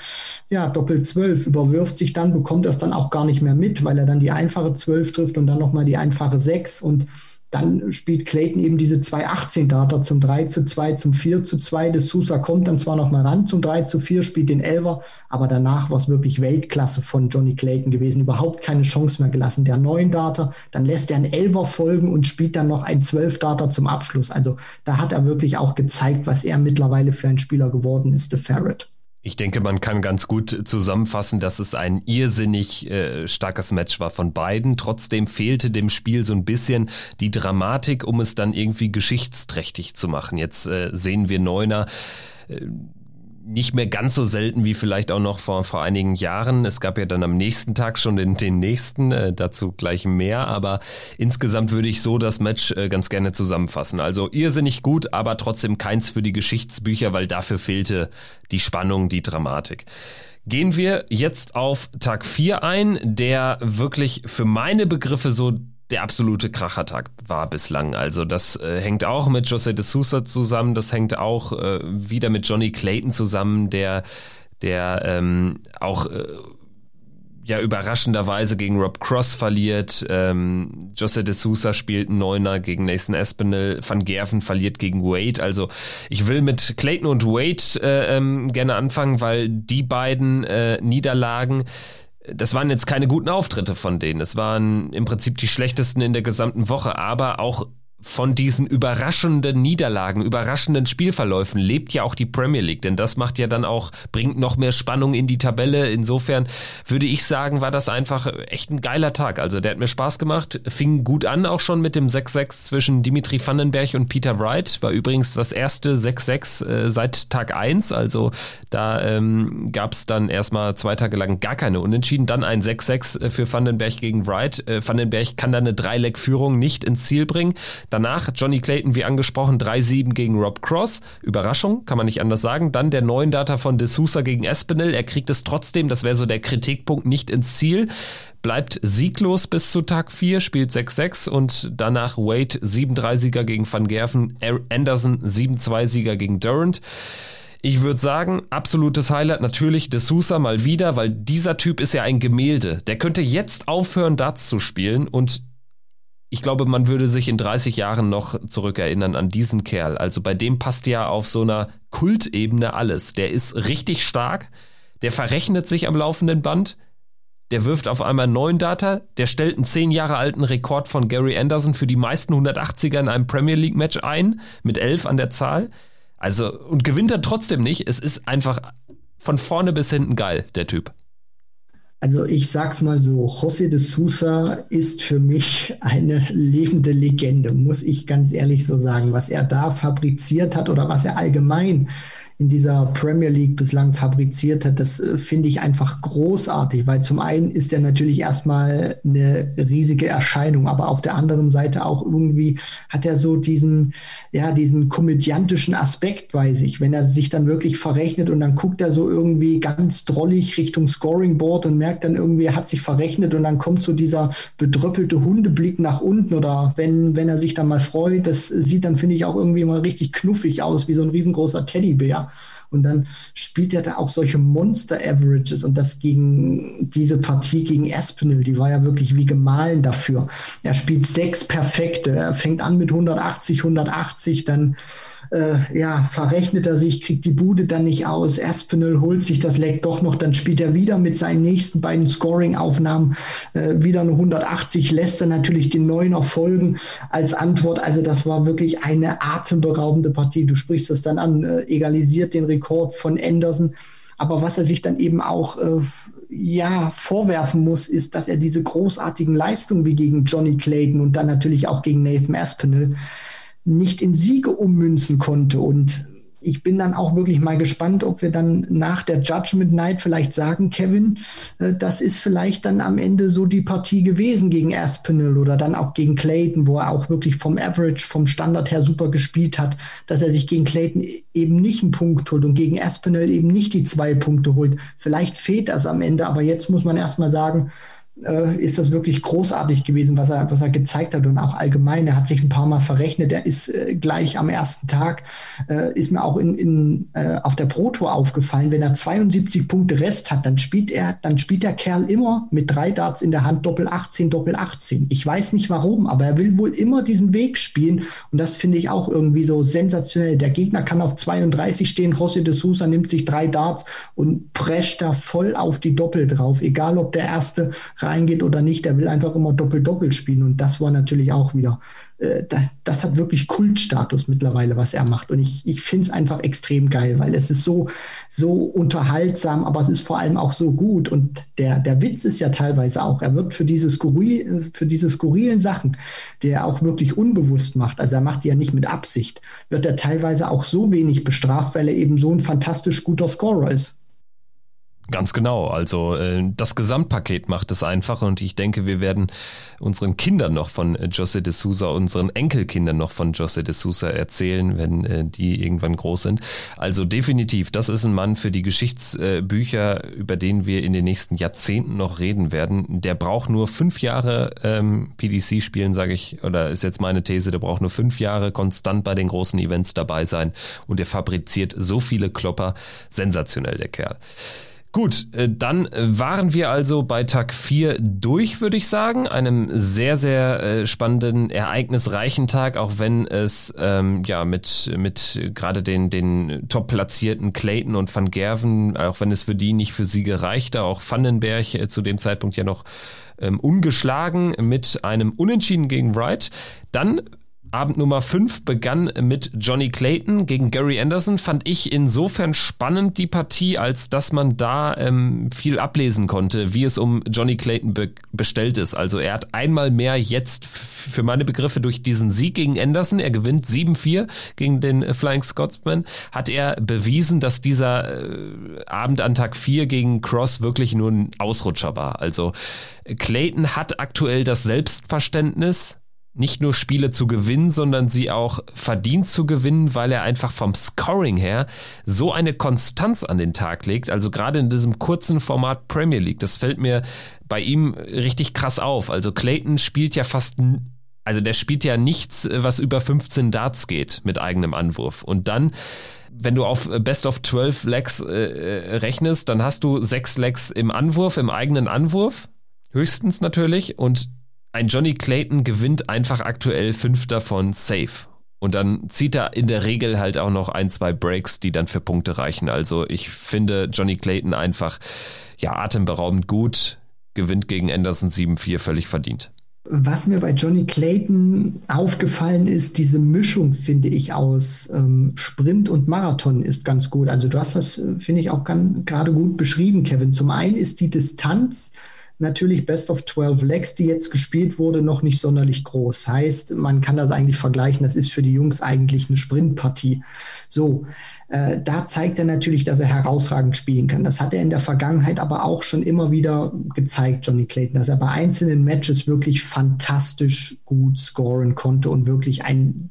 ja, Doppel 12, überwirft sich dann, bekommt das dann auch gar nicht mehr mit, weil er dann die einfache 12 trifft und dann nochmal die einfache 6 und dann spielt Clayton eben diese 2-18-Data zum 3 zu 2, zum 4 zu 2. Das Sousa kommt dann zwar noch mal ran zum 3 zu 4, spielt den Elver, aber danach war es wirklich Weltklasse von Johnny Clayton gewesen. Überhaupt keine Chance mehr gelassen. Der 9-Data, dann lässt er einen Elver folgen und spielt dann noch ein 12-Data zum Abschluss. Also da hat er wirklich auch gezeigt, was er mittlerweile für ein Spieler geworden ist, der Ferret. Ich denke, man kann ganz gut zusammenfassen, dass es ein irrsinnig äh, starkes Match war von beiden. Trotzdem fehlte dem Spiel so ein bisschen die Dramatik, um es dann irgendwie geschichtsträchtig zu machen. Jetzt äh, sehen wir Neuner. Nicht mehr ganz so selten wie vielleicht auch noch vor, vor einigen Jahren. Es gab ja dann am nächsten Tag schon den, den nächsten, äh, dazu gleich mehr, aber insgesamt würde ich so das Match äh, ganz gerne zusammenfassen. Also irrsinnig gut, aber trotzdem keins für die Geschichtsbücher, weil dafür fehlte die Spannung, die Dramatik. Gehen wir jetzt auf Tag 4 ein, der wirklich für meine Begriffe so der absolute Krachertag war bislang. Also das äh, hängt auch mit Jose de Sousa zusammen, das hängt auch äh, wieder mit Johnny Clayton zusammen, der, der ähm, auch äh, ja überraschenderweise gegen Rob Cross verliert. Ähm, Jose de Sousa spielt einen Neuner gegen Nathan Espinel. Van Gerven verliert gegen Wade. Also ich will mit Clayton und Wade äh, ähm, gerne anfangen, weil die beiden äh, Niederlagen das waren jetzt keine guten Auftritte von denen. Es waren im Prinzip die schlechtesten in der gesamten Woche, aber auch von diesen überraschenden Niederlagen, überraschenden Spielverläufen lebt ja auch die Premier League, denn das macht ja dann auch, bringt noch mehr Spannung in die Tabelle. Insofern würde ich sagen, war das einfach echt ein geiler Tag. Also der hat mir Spaß gemacht, fing gut an auch schon mit dem 6-6 zwischen Dimitri Vandenberg und Peter Wright. War übrigens das erste 6-6 äh, seit Tag 1, also da ähm, gab es dann erstmal zwei Tage lang gar keine Unentschieden. Dann ein 6-6 äh, für Vandenberg gegen Wright. Äh, Vandenberg kann da eine Dreileck-Führung nicht ins Ziel bringen. Danach Johnny Clayton, wie angesprochen, 3-7 gegen Rob Cross. Überraschung, kann man nicht anders sagen. Dann der neuen Data von De Sousa gegen Espinel. Er kriegt es trotzdem, das wäre so der Kritikpunkt, nicht ins Ziel. Bleibt sieglos bis zu Tag 4, spielt 6-6 und danach Wade 7-3-Sieger gegen Van Gerven, Anderson 7-2-Sieger gegen Durant. Ich würde sagen, absolutes Highlight natürlich De Sousa mal wieder, weil dieser Typ ist ja ein Gemälde. Der könnte jetzt aufhören, Darts zu spielen und ich glaube, man würde sich in 30 Jahren noch zurückerinnern an diesen Kerl. Also bei dem passt ja auf so einer Kultebene alles. Der ist richtig stark, der verrechnet sich am laufenden Band, der wirft auf einmal neuen Data, der stellt einen zehn Jahre alten Rekord von Gary Anderson für die meisten 180er in einem Premier League Match ein, mit elf an der Zahl. Also, und gewinnt er trotzdem nicht. Es ist einfach von vorne bis hinten geil, der Typ. Also ich sag's mal so, José de Sousa ist für mich eine lebende Legende, muss ich ganz ehrlich so sagen. Was er da fabriziert hat oder was er allgemein in dieser Premier League bislang fabriziert hat, das äh, finde ich einfach großartig, weil zum einen ist er natürlich erstmal eine riesige Erscheinung, aber auf der anderen Seite auch irgendwie hat er so diesen, ja, diesen komödiantischen Aspekt bei sich, wenn er sich dann wirklich verrechnet und dann guckt er so irgendwie ganz drollig Richtung Scoring Board und merkt dann irgendwie, er hat sich verrechnet und dann kommt so dieser bedröppelte Hundeblick nach unten oder wenn, wenn er sich dann mal freut, das sieht dann, finde ich, auch irgendwie mal richtig knuffig aus, wie so ein riesengroßer Teddybär. Und dann spielt er da auch solche Monster-Averages und das gegen diese Partie gegen Aspinall, die war ja wirklich wie gemahlen dafür. Er spielt sechs perfekte. Er fängt an mit 180, 180, dann äh, ja, verrechnet er sich, kriegt die Bude dann nicht aus. Aspinall holt sich das Leck doch noch, dann spielt er wieder mit seinen nächsten beiden Scoring-Aufnahmen äh, wieder eine 180, lässt dann natürlich den Neuner folgen als Antwort. Also das war wirklich eine atemberaubende Partie. Du sprichst das dann an, äh, egalisiert den Rekord von Anderson. Aber was er sich dann eben auch äh, ja, vorwerfen muss, ist, dass er diese großartigen Leistungen wie gegen Johnny Clayton und dann natürlich auch gegen Nathan Aspinall nicht in Siege ummünzen konnte. Und ich bin dann auch wirklich mal gespannt, ob wir dann nach der Judgment Night vielleicht sagen, Kevin, äh, das ist vielleicht dann am Ende so die Partie gewesen gegen Aspinall oder dann auch gegen Clayton, wo er auch wirklich vom Average, vom Standard her super gespielt hat, dass er sich gegen Clayton eben nicht einen Punkt holt und gegen Aspinall eben nicht die zwei Punkte holt. Vielleicht fehlt das am Ende, aber jetzt muss man erstmal sagen, äh, ist das wirklich großartig gewesen, was er, was er gezeigt hat und auch allgemein. Er hat sich ein paar Mal verrechnet. Er ist äh, gleich am ersten Tag, äh, ist mir auch in, in, äh, auf der Pro Tour aufgefallen, wenn er 72 Punkte Rest hat, dann spielt er, dann spielt der Kerl immer mit drei Darts in der Hand Doppel 18, Doppel 18. Ich weiß nicht warum, aber er will wohl immer diesen Weg spielen und das finde ich auch irgendwie so sensationell. Der Gegner kann auf 32 stehen, José de Sousa nimmt sich drei Darts und prescht da voll auf die Doppel drauf, egal ob der erste reingeht oder nicht. Er will einfach immer doppelt-doppelt spielen. Und das war natürlich auch wieder, äh, das, hat wirklich Kultstatus mittlerweile, was er macht. Und ich, ich finde es einfach extrem geil, weil es ist so, so unterhaltsam, aber es ist vor allem auch so gut. Und der, der Witz ist ja teilweise auch, er wird für diese, skurril, für diese skurrilen Sachen, die er auch wirklich unbewusst macht, also er macht die ja nicht mit Absicht, wird er teilweise auch so wenig bestraft, weil er eben so ein fantastisch guter Scorer ist. Ganz genau. Also äh, das Gesamtpaket macht es einfach und ich denke, wir werden unseren Kindern noch von äh, José de Sousa, unseren Enkelkindern noch von José de Sousa erzählen, wenn äh, die irgendwann groß sind. Also definitiv, das ist ein Mann für die Geschichtsbücher, über den wir in den nächsten Jahrzehnten noch reden werden. Der braucht nur fünf Jahre ähm, PDC spielen, sage ich, oder ist jetzt meine These, der braucht nur fünf Jahre konstant bei den großen Events dabei sein und der fabriziert so viele Klopper. Sensationell, der Kerl. Gut, äh, dann waren wir also bei Tag 4 durch, würde ich sagen. Einem sehr, sehr äh, spannenden, ereignisreichen Tag, auch wenn es ähm, ja mit, mit gerade den, den top-platzierten Clayton und Van Gerven, auch wenn es für die nicht für sie gereichte, auch Vandenberg äh, zu dem Zeitpunkt ja noch ähm, ungeschlagen mit einem Unentschieden gegen Wright. Dann Abend Nummer 5 begann mit Johnny Clayton gegen Gary Anderson. Fand ich insofern spannend die Partie, als dass man da ähm, viel ablesen konnte, wie es um Johnny Clayton be bestellt ist. Also er hat einmal mehr jetzt für meine Begriffe durch diesen Sieg gegen Anderson, er gewinnt 7-4 gegen den Flying Scotsman, hat er bewiesen, dass dieser äh, Abend an Tag 4 gegen Cross wirklich nur ein Ausrutscher war. Also Clayton hat aktuell das Selbstverständnis, nicht nur Spiele zu gewinnen, sondern sie auch verdient zu gewinnen, weil er einfach vom Scoring her so eine Konstanz an den Tag legt. Also gerade in diesem kurzen Format Premier League, das fällt mir bei ihm richtig krass auf. Also Clayton spielt ja fast, also der spielt ja nichts, was über 15 Darts geht mit eigenem Anwurf. Und dann wenn du auf Best of 12 Legs äh, äh, rechnest, dann hast du sechs Legs im Anwurf, im eigenen Anwurf, höchstens natürlich, und ein Johnny Clayton gewinnt einfach aktuell fünf davon safe. Und dann zieht er in der Regel halt auch noch ein, zwei Breaks, die dann für Punkte reichen. Also ich finde Johnny Clayton einfach ja atemberaubend gut. gewinnt gegen Anderson 7-4 völlig verdient. Was mir bei Johnny Clayton aufgefallen ist, diese Mischung, finde ich, aus ähm, Sprint und Marathon ist ganz gut. Also du hast das, äh, finde ich, auch gerade gut beschrieben, Kevin. Zum einen ist die Distanz natürlich Best of 12 Legs, die jetzt gespielt wurde, noch nicht sonderlich groß. Heißt, man kann das eigentlich vergleichen, das ist für die Jungs eigentlich eine Sprintpartie. So, äh, da zeigt er natürlich, dass er herausragend spielen kann. Das hat er in der Vergangenheit aber auch schon immer wieder gezeigt, Johnny Clayton, dass er bei einzelnen Matches wirklich fantastisch gut scoren konnte und wirklich ein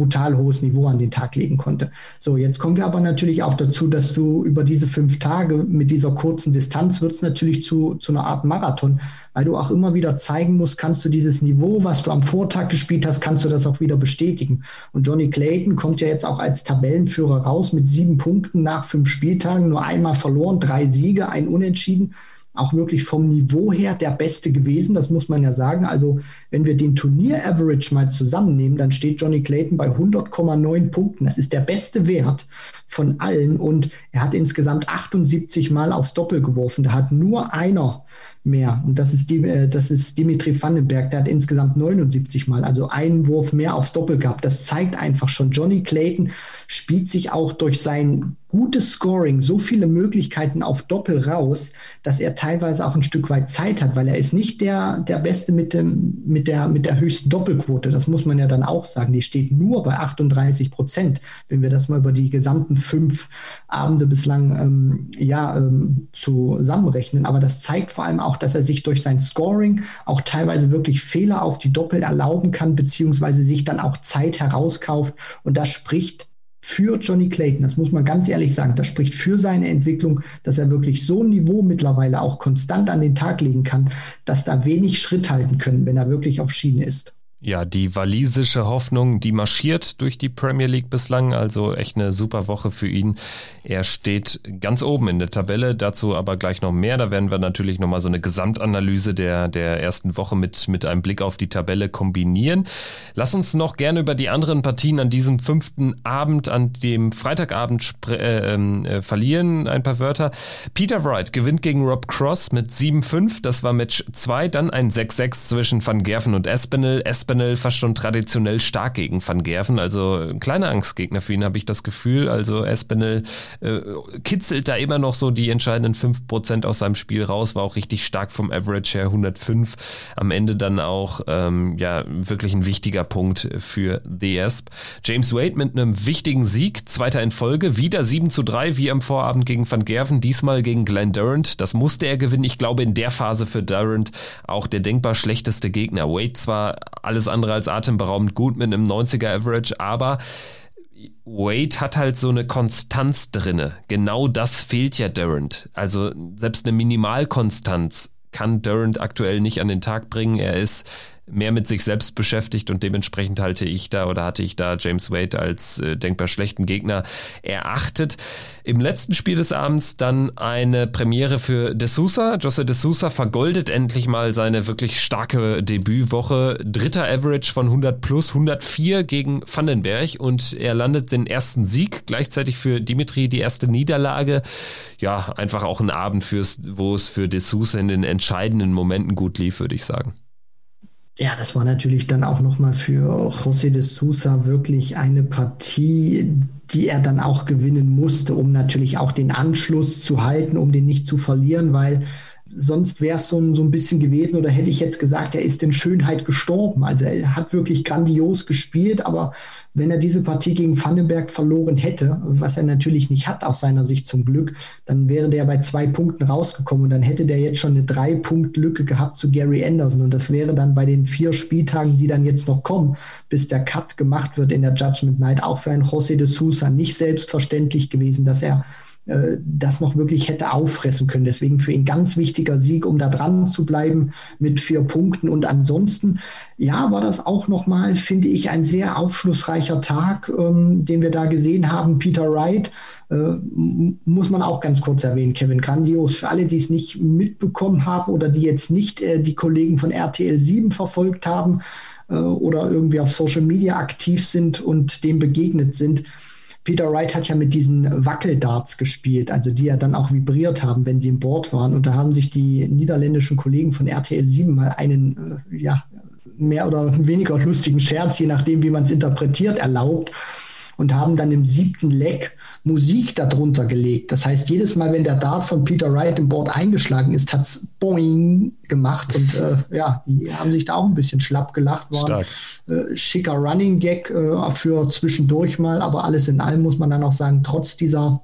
brutal hohes Niveau an den Tag legen konnte. So, jetzt kommen wir aber natürlich auch dazu, dass du über diese fünf Tage mit dieser kurzen Distanz wird es natürlich zu, zu einer Art Marathon, weil du auch immer wieder zeigen musst, kannst du dieses Niveau, was du am Vortag gespielt hast, kannst du das auch wieder bestätigen. Und Johnny Clayton kommt ja jetzt auch als Tabellenführer raus mit sieben Punkten nach fünf Spieltagen, nur einmal verloren, drei Siege, ein Unentschieden auch wirklich vom Niveau her der Beste gewesen, das muss man ja sagen. Also wenn wir den Turnier-Average mal zusammennehmen, dann steht Johnny Clayton bei 100,9 Punkten. Das ist der beste Wert von allen und er hat insgesamt 78 Mal aufs Doppel geworfen. Da hat nur einer mehr. Und das ist, die, äh, das ist Dimitri Vandenberg, der hat insgesamt 79 Mal, also einen Wurf mehr aufs Doppel gehabt. Das zeigt einfach schon, Johnny Clayton spielt sich auch durch sein gutes Scoring so viele Möglichkeiten auf Doppel raus, dass er teilweise auch ein Stück weit Zeit hat, weil er ist nicht der, der Beste mit, dem, mit, der, mit der höchsten Doppelquote. Das muss man ja dann auch sagen. Die steht nur bei 38 Prozent, wenn wir das mal über die gesamten fünf Abende bislang ähm, ja, ähm, zusammenrechnen. Aber das zeigt vor allem auch, dass er sich durch sein Scoring auch teilweise wirklich Fehler auf die Doppel erlauben kann, beziehungsweise sich dann auch Zeit herauskauft. Und das spricht für Johnny Clayton, das muss man ganz ehrlich sagen, das spricht für seine Entwicklung, dass er wirklich so ein Niveau mittlerweile auch konstant an den Tag legen kann, dass da wenig Schritt halten können, wenn er wirklich auf Schiene ist. Ja, die walisische Hoffnung, die marschiert durch die Premier League bislang, also echt eine super Woche für ihn. Er steht ganz oben in der Tabelle, dazu aber gleich noch mehr. Da werden wir natürlich nochmal so eine Gesamtanalyse der, der ersten Woche mit, mit einem Blick auf die Tabelle kombinieren. Lass uns noch gerne über die anderen Partien an diesem fünften Abend, an dem Freitagabend äh, ähm, äh, verlieren. Ein paar Wörter. Peter Wright gewinnt gegen Rob Cross mit 7-5. Das war Match 2. Dann ein 6-6 zwischen Van Gerven und Espinel. Espinel Espinel fast schon traditionell stark gegen Van Gerven. Also ein kleiner Angstgegner für ihn, habe ich das Gefühl. Also Espinel äh, kitzelt da immer noch so die entscheidenden 5% aus seinem Spiel raus, war auch richtig stark vom Average her, 105. Am Ende dann auch ähm, ja wirklich ein wichtiger Punkt für The Esp. James Wade mit einem wichtigen Sieg, zweiter in Folge, wieder 7 zu 3 wie am Vorabend gegen Van Gerven, diesmal gegen Glenn Durant. Das musste er gewinnen. Ich glaube, in der Phase für Durant auch der denkbar schlechteste Gegner. Wade zwar alles alles andere als atemberaubend gut mit einem 90er Average, aber Wade hat halt so eine Konstanz drinne. Genau das fehlt ja Durant. Also selbst eine Minimalkonstanz kann Durant aktuell nicht an den Tag bringen. Er ist mehr mit sich selbst beschäftigt und dementsprechend halte ich da oder hatte ich da James Wade als äh, denkbar schlechten Gegner erachtet. Im letzten Spiel des Abends dann eine Premiere für De Sousa. Jose De Sousa vergoldet endlich mal seine wirklich starke Debütwoche. Dritter Average von 100 plus, 104 gegen Vandenberg und er landet den ersten Sieg. Gleichzeitig für Dimitri die erste Niederlage. Ja, einfach auch ein Abend, fürs, wo es für De Sousa in den entscheidenden Momenten gut lief, würde ich sagen. Ja, das war natürlich dann auch nochmal für José de Sousa wirklich eine Partie, die er dann auch gewinnen musste, um natürlich auch den Anschluss zu halten, um den nicht zu verlieren, weil sonst wäre es so, so ein bisschen gewesen oder hätte ich jetzt gesagt, er ist in Schönheit gestorben. Also er hat wirklich grandios gespielt, aber wenn er diese Partie gegen Vandenberg verloren hätte, was er natürlich nicht hat aus seiner Sicht zum Glück, dann wäre der bei zwei Punkten rausgekommen und dann hätte der jetzt schon eine Drei-Punkt-Lücke gehabt zu Gary Anderson und das wäre dann bei den vier Spieltagen, die dann jetzt noch kommen, bis der Cut gemacht wird in der Judgment Night, auch für einen José de Sousa nicht selbstverständlich gewesen, dass er äh, das noch wirklich hätte auffressen können. Deswegen für ihn ganz wichtiger Sieg, um da dran zu bleiben mit vier Punkten. Und ansonsten, ja, war das auch nochmal, finde ich, ein sehr aufschlussreicher Tag, ähm, den wir da gesehen haben. Peter Wright, äh, muss man auch ganz kurz erwähnen, Kevin Grandios. Für alle, die es nicht mitbekommen haben oder die jetzt nicht äh, die Kollegen von RTL 7 verfolgt haben äh, oder irgendwie auf Social Media aktiv sind und dem begegnet sind, Peter Wright hat ja mit diesen Wackeldarts gespielt, also die ja dann auch vibriert haben, wenn die im Board waren. Und da haben sich die niederländischen Kollegen von RTL 7 mal einen, äh, ja, mehr oder weniger lustigen Scherz, je nachdem, wie man es interpretiert, erlaubt und haben dann im siebten Leck Musik darunter gelegt. Das heißt, jedes Mal, wenn der Dart von Peter Wright im Board eingeschlagen ist, hat es Boing gemacht und äh, ja, die haben sich da auch ein bisschen schlapp gelacht. War äh, schicker Running Gag äh, für zwischendurch mal, aber alles in allem muss man dann auch sagen, trotz dieser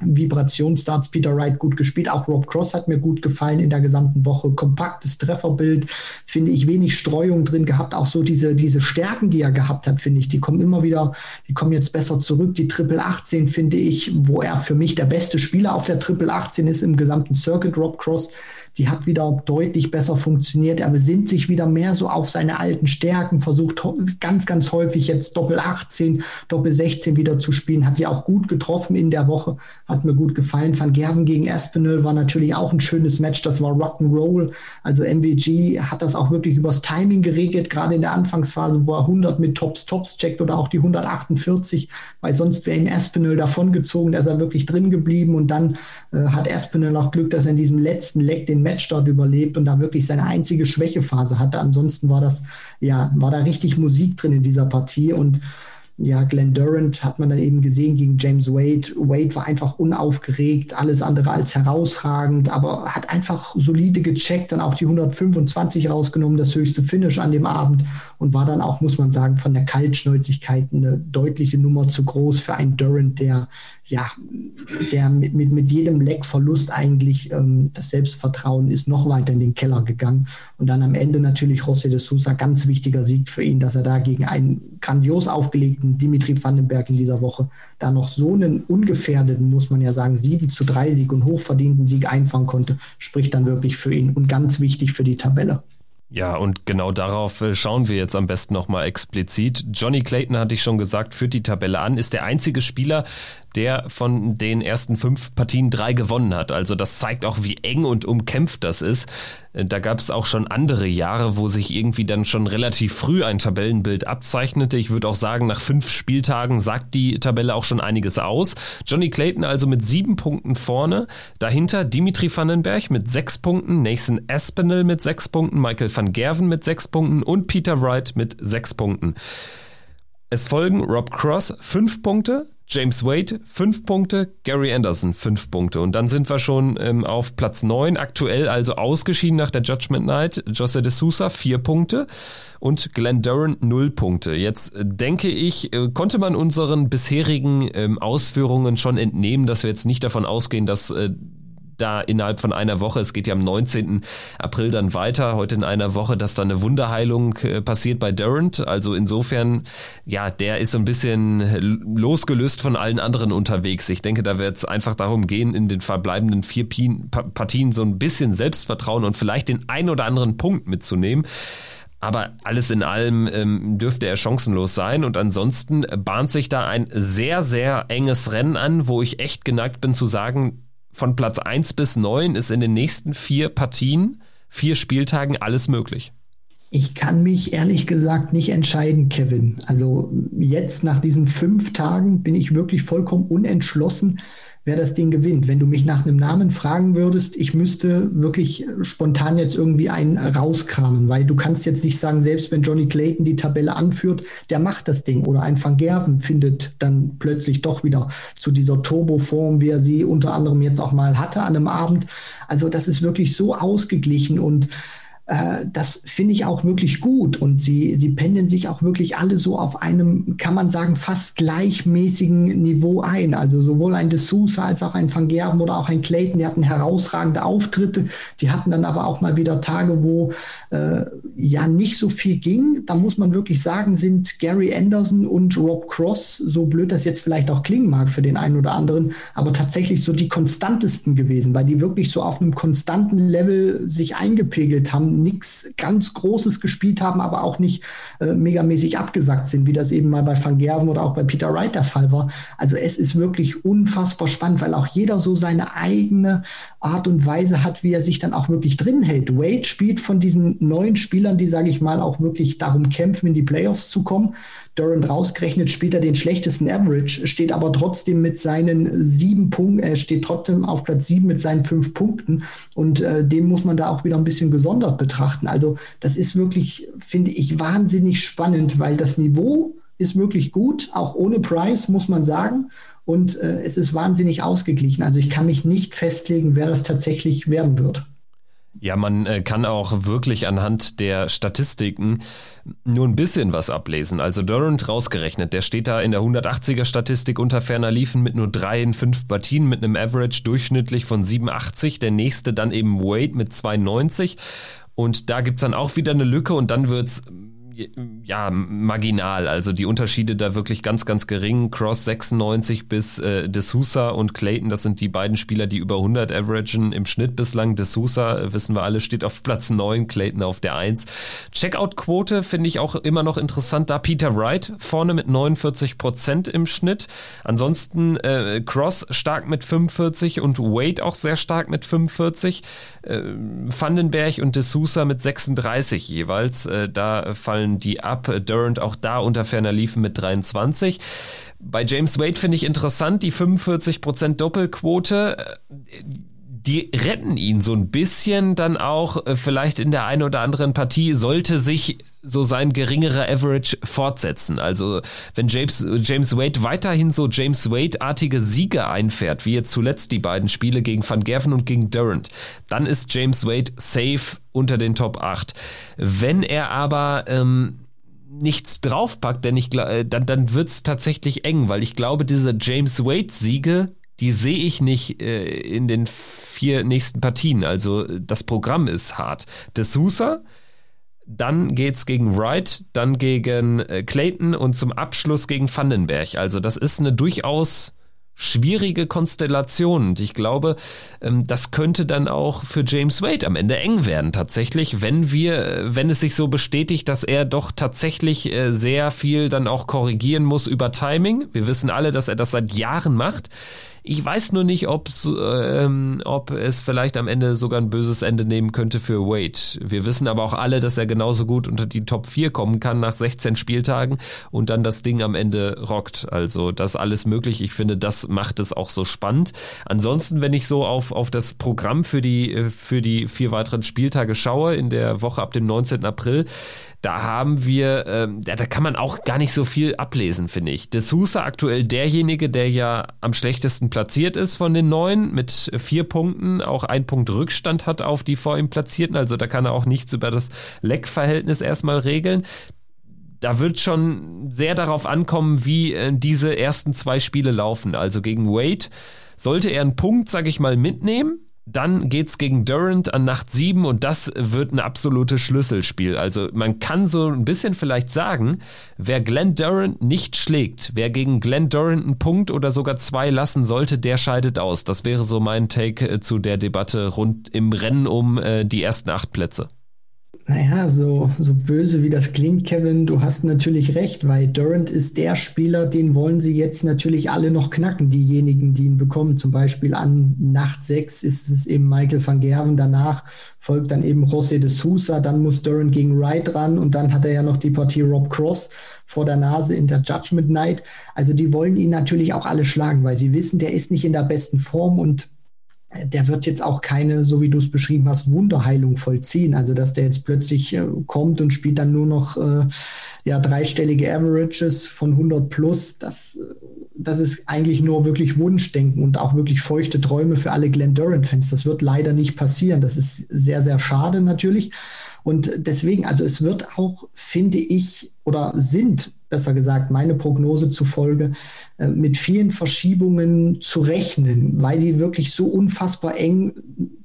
Vibrationsstarts Peter Wright gut gespielt. Auch Rob Cross hat mir gut gefallen in der gesamten Woche. Kompaktes Trefferbild, finde ich, wenig Streuung drin gehabt. Auch so diese, diese Stärken, die er gehabt hat, finde ich, die kommen immer wieder, die kommen jetzt besser zurück. Die Triple 18 finde ich, wo er für mich der beste Spieler auf der Triple 18 ist im gesamten Circuit, Rob Cross die hat wieder deutlich besser funktioniert. Er besinnt sich wieder mehr so auf seine alten Stärken, versucht ganz, ganz häufig jetzt Doppel 18, Doppel 16 wieder zu spielen. Hat ja auch gut getroffen in der Woche, hat mir gut gefallen. Van Gerven gegen Aspinall war natürlich auch ein schönes Match. Das war Rock'n'Roll. Also MVG hat das auch wirklich übers Timing geregelt, gerade in der Anfangsphase, wo er 100 mit Tops, Tops checkt oder auch die 148, weil sonst wäre ihm Aspinall davongezogen. Da ist er wirklich drin geblieben und dann äh, hat Aspinall auch Glück, dass er in diesem letzten Leck den Match dort überlebt und da wirklich seine einzige Schwächephase hatte. Ansonsten war das, ja, war da richtig Musik drin in dieser Partie und ja, Glenn Durant hat man dann eben gesehen gegen James Wade. Wade war einfach unaufgeregt, alles andere als herausragend, aber hat einfach solide gecheckt, dann auch die 125 rausgenommen, das höchste Finish an dem Abend und war dann auch, muss man sagen, von der Kaltschnäuzigkeit eine deutliche Nummer zu groß für einen Durant, der ja, der mit, mit, mit jedem Leckverlust eigentlich ähm, das Selbstvertrauen ist noch weiter in den Keller gegangen. Und dann am Ende natürlich José de Sousa, ganz wichtiger Sieg für ihn, dass er da gegen einen grandios aufgelegten Dimitri Vandenberg in dieser Woche da noch so einen ungefährdeten, muss man ja sagen, 7 zu 3 Sieg und hochverdienten Sieg einfangen konnte, spricht dann wirklich für ihn und ganz wichtig für die Tabelle. Ja, und genau darauf äh, schauen wir jetzt am besten nochmal explizit. Johnny Clayton, hatte ich schon gesagt, führt die Tabelle an, ist der einzige Spieler, der von den ersten fünf Partien drei gewonnen hat. Also das zeigt auch, wie eng und umkämpft das ist. Äh, da gab es auch schon andere Jahre, wo sich irgendwie dann schon relativ früh ein Tabellenbild abzeichnete. Ich würde auch sagen, nach fünf Spieltagen sagt die Tabelle auch schon einiges aus. Johnny Clayton also mit sieben Punkten vorne. Dahinter Dimitri Vandenberg mit sechs Punkten, Nathan Aspinall mit sechs Punkten, Michael van Gerven mit sechs Punkten und Peter Wright mit sechs Punkten. Es folgen Rob Cross fünf Punkte, James Wade fünf Punkte, Gary Anderson fünf Punkte. Und dann sind wir schon ähm, auf Platz neun aktuell also ausgeschieden nach der Judgment Night. Jose de Sousa vier Punkte und Glenn Duran null Punkte. Jetzt äh, denke ich, äh, konnte man unseren bisherigen ähm, Ausführungen schon entnehmen, dass wir jetzt nicht davon ausgehen, dass äh, da innerhalb von einer Woche, es geht ja am 19. April dann weiter, heute in einer Woche, dass da eine Wunderheilung äh, passiert bei Durant. Also insofern, ja, der ist so ein bisschen losgelöst von allen anderen unterwegs. Ich denke, da wird es einfach darum gehen, in den verbleibenden vier Partien so ein bisschen Selbstvertrauen und vielleicht den ein oder anderen Punkt mitzunehmen. Aber alles in allem ähm, dürfte er chancenlos sein. Und ansonsten bahnt sich da ein sehr, sehr enges Rennen an, wo ich echt geneigt bin zu sagen, von Platz 1 bis 9 ist in den nächsten vier Partien, vier Spieltagen alles möglich. Ich kann mich ehrlich gesagt nicht entscheiden, Kevin. Also jetzt nach diesen fünf Tagen bin ich wirklich vollkommen unentschlossen, wer das Ding gewinnt. Wenn du mich nach einem Namen fragen würdest, ich müsste wirklich spontan jetzt irgendwie einen rauskramen, weil du kannst jetzt nicht sagen, selbst wenn Johnny Clayton die Tabelle anführt, der macht das Ding. Oder ein Van Gerven findet dann plötzlich doch wieder zu dieser Turboform, wie er sie unter anderem jetzt auch mal hatte an einem Abend. Also das ist wirklich so ausgeglichen und äh, das finde ich auch wirklich gut. Und sie, sie pendeln sich auch wirklich alle so auf einem, kann man sagen, fast gleichmäßigen Niveau ein. Also sowohl ein De Sousa als auch ein Van Gerven oder auch ein Clayton, die hatten herausragende Auftritte. Die hatten dann aber auch mal wieder Tage, wo äh, ja nicht so viel ging. Da muss man wirklich sagen, sind Gary Anderson und Rob Cross, so blöd das jetzt vielleicht auch klingen mag für den einen oder anderen, aber tatsächlich so die konstantesten gewesen, weil die wirklich so auf einem konstanten Level sich eingepegelt haben nichts ganz Großes gespielt haben, aber auch nicht äh, megamäßig abgesackt sind, wie das eben mal bei Van Gerven oder auch bei Peter Wright der Fall war. Also es ist wirklich unfassbar spannend, weil auch jeder so seine eigene Art und Weise hat, wie er sich dann auch wirklich drin hält. Wade spielt von diesen neuen Spielern, die, sage ich mal, auch wirklich darum kämpfen, in die Playoffs zu kommen. Durant rausgerechnet spielt er den schlechtesten Average, steht aber trotzdem mit seinen sieben Punkten, er steht trotzdem auf Platz sieben mit seinen fünf Punkten und äh, den muss man da auch wieder ein bisschen gesondert betrachten. Also das ist wirklich, finde ich, wahnsinnig spannend, weil das Niveau ist wirklich gut, auch ohne Price, muss man sagen. Und äh, es ist wahnsinnig ausgeglichen. Also ich kann mich nicht festlegen, wer das tatsächlich werden wird. Ja, man äh, kann auch wirklich anhand der Statistiken nur ein bisschen was ablesen. Also Durant rausgerechnet, der steht da in der 180er Statistik unter ferner Liefen mit nur drei in fünf Partien mit einem Average durchschnittlich von 87. Der nächste dann eben Wade mit 92. Und da gibt es dann auch wieder eine Lücke und dann wird es ja, marginal. Also die Unterschiede da wirklich ganz, ganz gering. Cross 96 bis äh, D'Souza und Clayton, das sind die beiden Spieler, die über 100 averagen im Schnitt bislang. D'Souza, äh, wissen wir alle, steht auf Platz 9, Clayton auf der 1. Checkout-Quote finde ich auch immer noch interessant. Da Peter Wright vorne mit 49 Prozent im Schnitt. Ansonsten äh, Cross stark mit 45 und Wade auch sehr stark mit 45. Äh, Vandenberg und D'Souza mit 36 jeweils. Äh, da fallen fallen die ab. Durant auch da unter ferner liefen mit 23. Bei James Wade finde ich interessant, die 45% Doppelquote die retten ihn so ein bisschen dann auch äh, vielleicht in der einen oder anderen Partie, sollte sich so sein geringerer Average fortsetzen. Also wenn James, James Wade weiterhin so James Wade-artige Siege einfährt, wie jetzt zuletzt die beiden Spiele gegen Van Gerven und gegen Durant, dann ist James Wade safe unter den Top 8. Wenn er aber ähm, nichts draufpackt, denn ich, äh, dann, dann wird es tatsächlich eng, weil ich glaube, diese James Wade-Siege, die sehe ich nicht äh, in den vier nächsten Partien. Also das Programm ist hart. De Sousa, dann geht's gegen Wright, dann gegen äh, Clayton und zum Abschluss gegen Vandenberg. Also das ist eine durchaus schwierige Konstellation. Und ich glaube, ähm, das könnte dann auch für James Wade am Ende eng werden, tatsächlich, wenn wir, äh, wenn es sich so bestätigt, dass er doch tatsächlich äh, sehr viel dann auch korrigieren muss über Timing. Wir wissen alle, dass er das seit Jahren macht. Ich weiß nur nicht, ähm, ob es vielleicht am Ende sogar ein böses Ende nehmen könnte für Wade. Wir wissen aber auch alle, dass er genauso gut unter die Top 4 kommen kann nach 16 Spieltagen und dann das Ding am Ende rockt. Also das alles möglich. Ich finde, das macht es auch so spannend. Ansonsten, wenn ich so auf, auf das Programm für die, für die vier weiteren Spieltage schaue, in der Woche ab dem 19. April, da haben wir, ähm, da, da kann man auch gar nicht so viel ablesen, finde ich. De Sousa aktuell derjenige, der ja am schlechtesten platziert ist von den neuen, mit vier Punkten, auch ein Punkt Rückstand hat auf die vor ihm Platzierten. Also da kann er auch nichts über das Leckverhältnis erstmal regeln da wird schon sehr darauf ankommen, wie äh, diese ersten zwei Spiele laufen. Also gegen Wade sollte er einen Punkt, sag ich mal, mitnehmen, dann geht's gegen Durant an Nacht 7 und das wird ein absolutes Schlüsselspiel. Also man kann so ein bisschen vielleicht sagen, wer Glenn Durant nicht schlägt, wer gegen Glenn Durant einen Punkt oder sogar zwei lassen sollte, der scheidet aus. Das wäre so mein Take äh, zu der Debatte rund im Rennen um äh, die ersten acht Plätze. Naja, so, so böse wie das klingt, Kevin, du hast natürlich recht, weil Durant ist der Spieler, den wollen sie jetzt natürlich alle noch knacken, diejenigen, die ihn bekommen. Zum Beispiel an Nacht 6 ist es eben Michael van Gerven, danach folgt dann eben José de Sousa, dann muss Durant gegen Wright ran und dann hat er ja noch die Partie Rob Cross vor der Nase in der Judgment Night. Also die wollen ihn natürlich auch alle schlagen, weil sie wissen, der ist nicht in der besten Form und der wird jetzt auch keine, so wie du es beschrieben hast, Wunderheilung vollziehen. Also dass der jetzt plötzlich äh, kommt und spielt dann nur noch äh, ja dreistellige Averages von 100 plus, das, das ist eigentlich nur wirklich Wunschdenken und auch wirklich feuchte Träume für alle Glenn Durant-Fans. Das wird leider nicht passieren. Das ist sehr, sehr schade natürlich. Und deswegen, also es wird auch, finde ich, oder sind besser gesagt, meine Prognose zufolge, äh, mit vielen Verschiebungen zu rechnen, weil die wirklich so unfassbar eng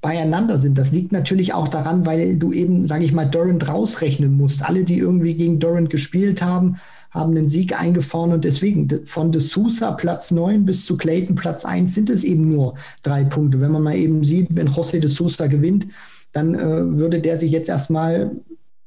beieinander sind. Das liegt natürlich auch daran, weil du eben, sage ich mal, Durant rausrechnen musst. Alle, die irgendwie gegen Durant gespielt haben, haben den Sieg eingefahren und deswegen von De Sousa Platz 9 bis zu Clayton Platz 1 sind es eben nur drei Punkte. Wenn man mal eben sieht, wenn José De Sousa gewinnt, dann äh, würde der sich jetzt erstmal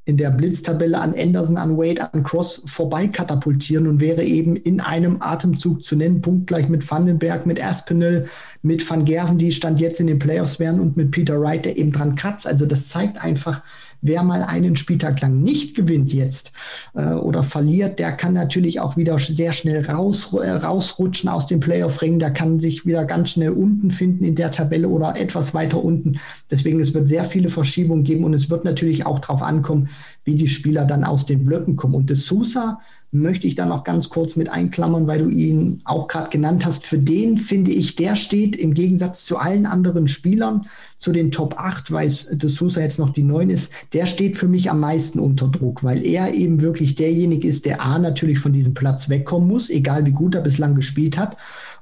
in der Blitztabelle an Anderson, an Wade, an Cross vorbei katapultieren und wäre eben in einem Atemzug zu nennen, punktgleich mit Vandenberg, mit Aspinall, mit Van Gerven, die Stand jetzt in den Playoffs wären und mit Peter Wright, der eben dran kratzt. Also das zeigt einfach, Wer mal einen Spieltag lang nicht gewinnt jetzt äh, oder verliert, der kann natürlich auch wieder sehr schnell raus, äh, rausrutschen aus dem Playoff-Ring. Der kann sich wieder ganz schnell unten finden in der Tabelle oder etwas weiter unten. Deswegen, es wird sehr viele Verschiebungen geben und es wird natürlich auch darauf ankommen, wie die Spieler dann aus den Blöcken kommen. Und de Sousa möchte ich dann noch ganz kurz mit einklammern, weil du ihn auch gerade genannt hast. Für den finde ich, der steht im Gegensatz zu allen anderen Spielern, zu den Top 8, weil De Sousa jetzt noch die 9 ist, der steht für mich am meisten unter Druck, weil er eben wirklich derjenige ist, der A natürlich von diesem Platz wegkommen muss, egal wie gut er bislang gespielt hat.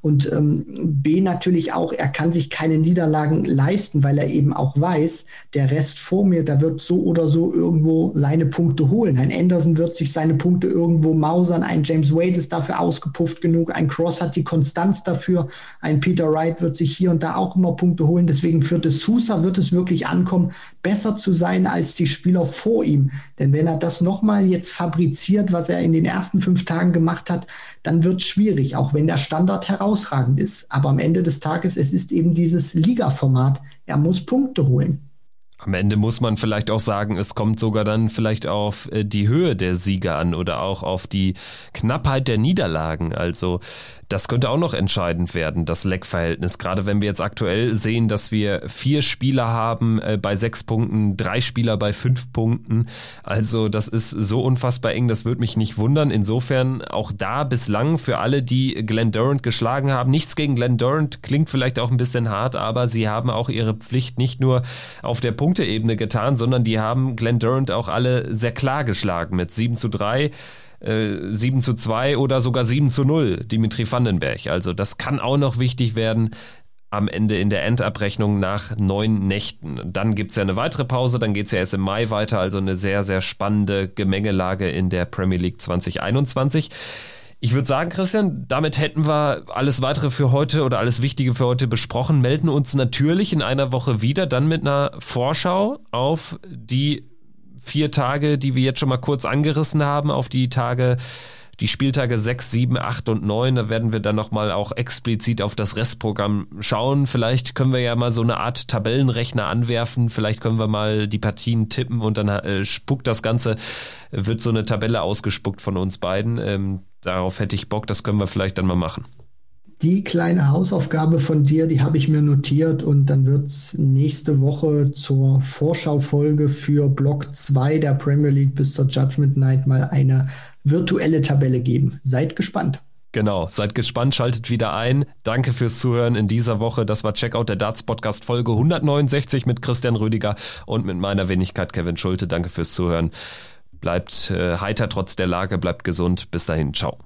Und ähm, B natürlich auch, er kann sich keine Niederlagen leisten, weil er eben auch weiß, der Rest vor mir, da wird so oder so irgendwo seine Punkte holen. Ein Anderson wird sich seine Punkte irgendwo mausern, ein James Wade ist dafür ausgepufft genug, ein Cross hat die Konstanz dafür, ein Peter Wright wird sich hier und da auch immer Punkte holen. Deswegen für De Sousa wird es wirklich ankommen, besser zu sein als die Spieler vor ihm. Denn wenn er das nochmal jetzt fabriziert, was er in den ersten fünf Tagen gemacht hat, dann wird es schwierig, auch wenn der Standard herausragend ist. Aber am Ende des Tages, es ist eben dieses Liga-Format. Er muss Punkte holen. Am Ende muss man vielleicht auch sagen, es kommt sogar dann vielleicht auf äh, die Höhe der Siege an oder auch auf die Knappheit der Niederlagen. Also das könnte auch noch entscheidend werden, das Leckverhältnis. Gerade wenn wir jetzt aktuell sehen, dass wir vier Spieler haben äh, bei sechs Punkten, drei Spieler bei fünf Punkten. Also das ist so unfassbar eng, das würde mich nicht wundern. Insofern auch da bislang für alle, die Glenn Durant geschlagen haben. Nichts gegen Glenn Durant, klingt vielleicht auch ein bisschen hart, aber sie haben auch ihre Pflicht nicht nur auf der Punkteebene getan, sondern die haben Glenn Durant auch alle sehr klar geschlagen mit 7 zu 3. 7 äh, zu 2 oder sogar 7 zu 0, Dimitri Vandenberg. Also das kann auch noch wichtig werden am Ende in der Endabrechnung nach neun Nächten. Dann gibt es ja eine weitere Pause, dann geht es ja erst im Mai weiter, also eine sehr, sehr spannende Gemengelage in der Premier League 2021. Ich würde sagen, Christian, damit hätten wir alles weitere für heute oder alles Wichtige für heute besprochen. Melden uns natürlich in einer Woche wieder, dann mit einer Vorschau auf die vier Tage, die wir jetzt schon mal kurz angerissen haben, auf die Tage, die Spieltage 6, 7, 8 und 9. Da werden wir dann nochmal auch explizit auf das Restprogramm schauen. Vielleicht können wir ja mal so eine Art Tabellenrechner anwerfen. Vielleicht können wir mal die Partien tippen und dann äh, spuckt das Ganze, wird so eine Tabelle ausgespuckt von uns beiden. Ähm, darauf hätte ich Bock, das können wir vielleicht dann mal machen die kleine Hausaufgabe von dir, die habe ich mir notiert und dann wird es nächste Woche zur Vorschaufolge für Block 2 der Premier League bis zur Judgment Night mal eine virtuelle Tabelle geben. Seid gespannt. Genau, seid gespannt, schaltet wieder ein. Danke fürs Zuhören in dieser Woche. Das war Checkout der Darts Podcast Folge 169 mit Christian Rüdiger und mit meiner Wenigkeit Kevin Schulte. Danke fürs Zuhören. Bleibt äh, heiter trotz der Lage, bleibt gesund. Bis dahin, ciao.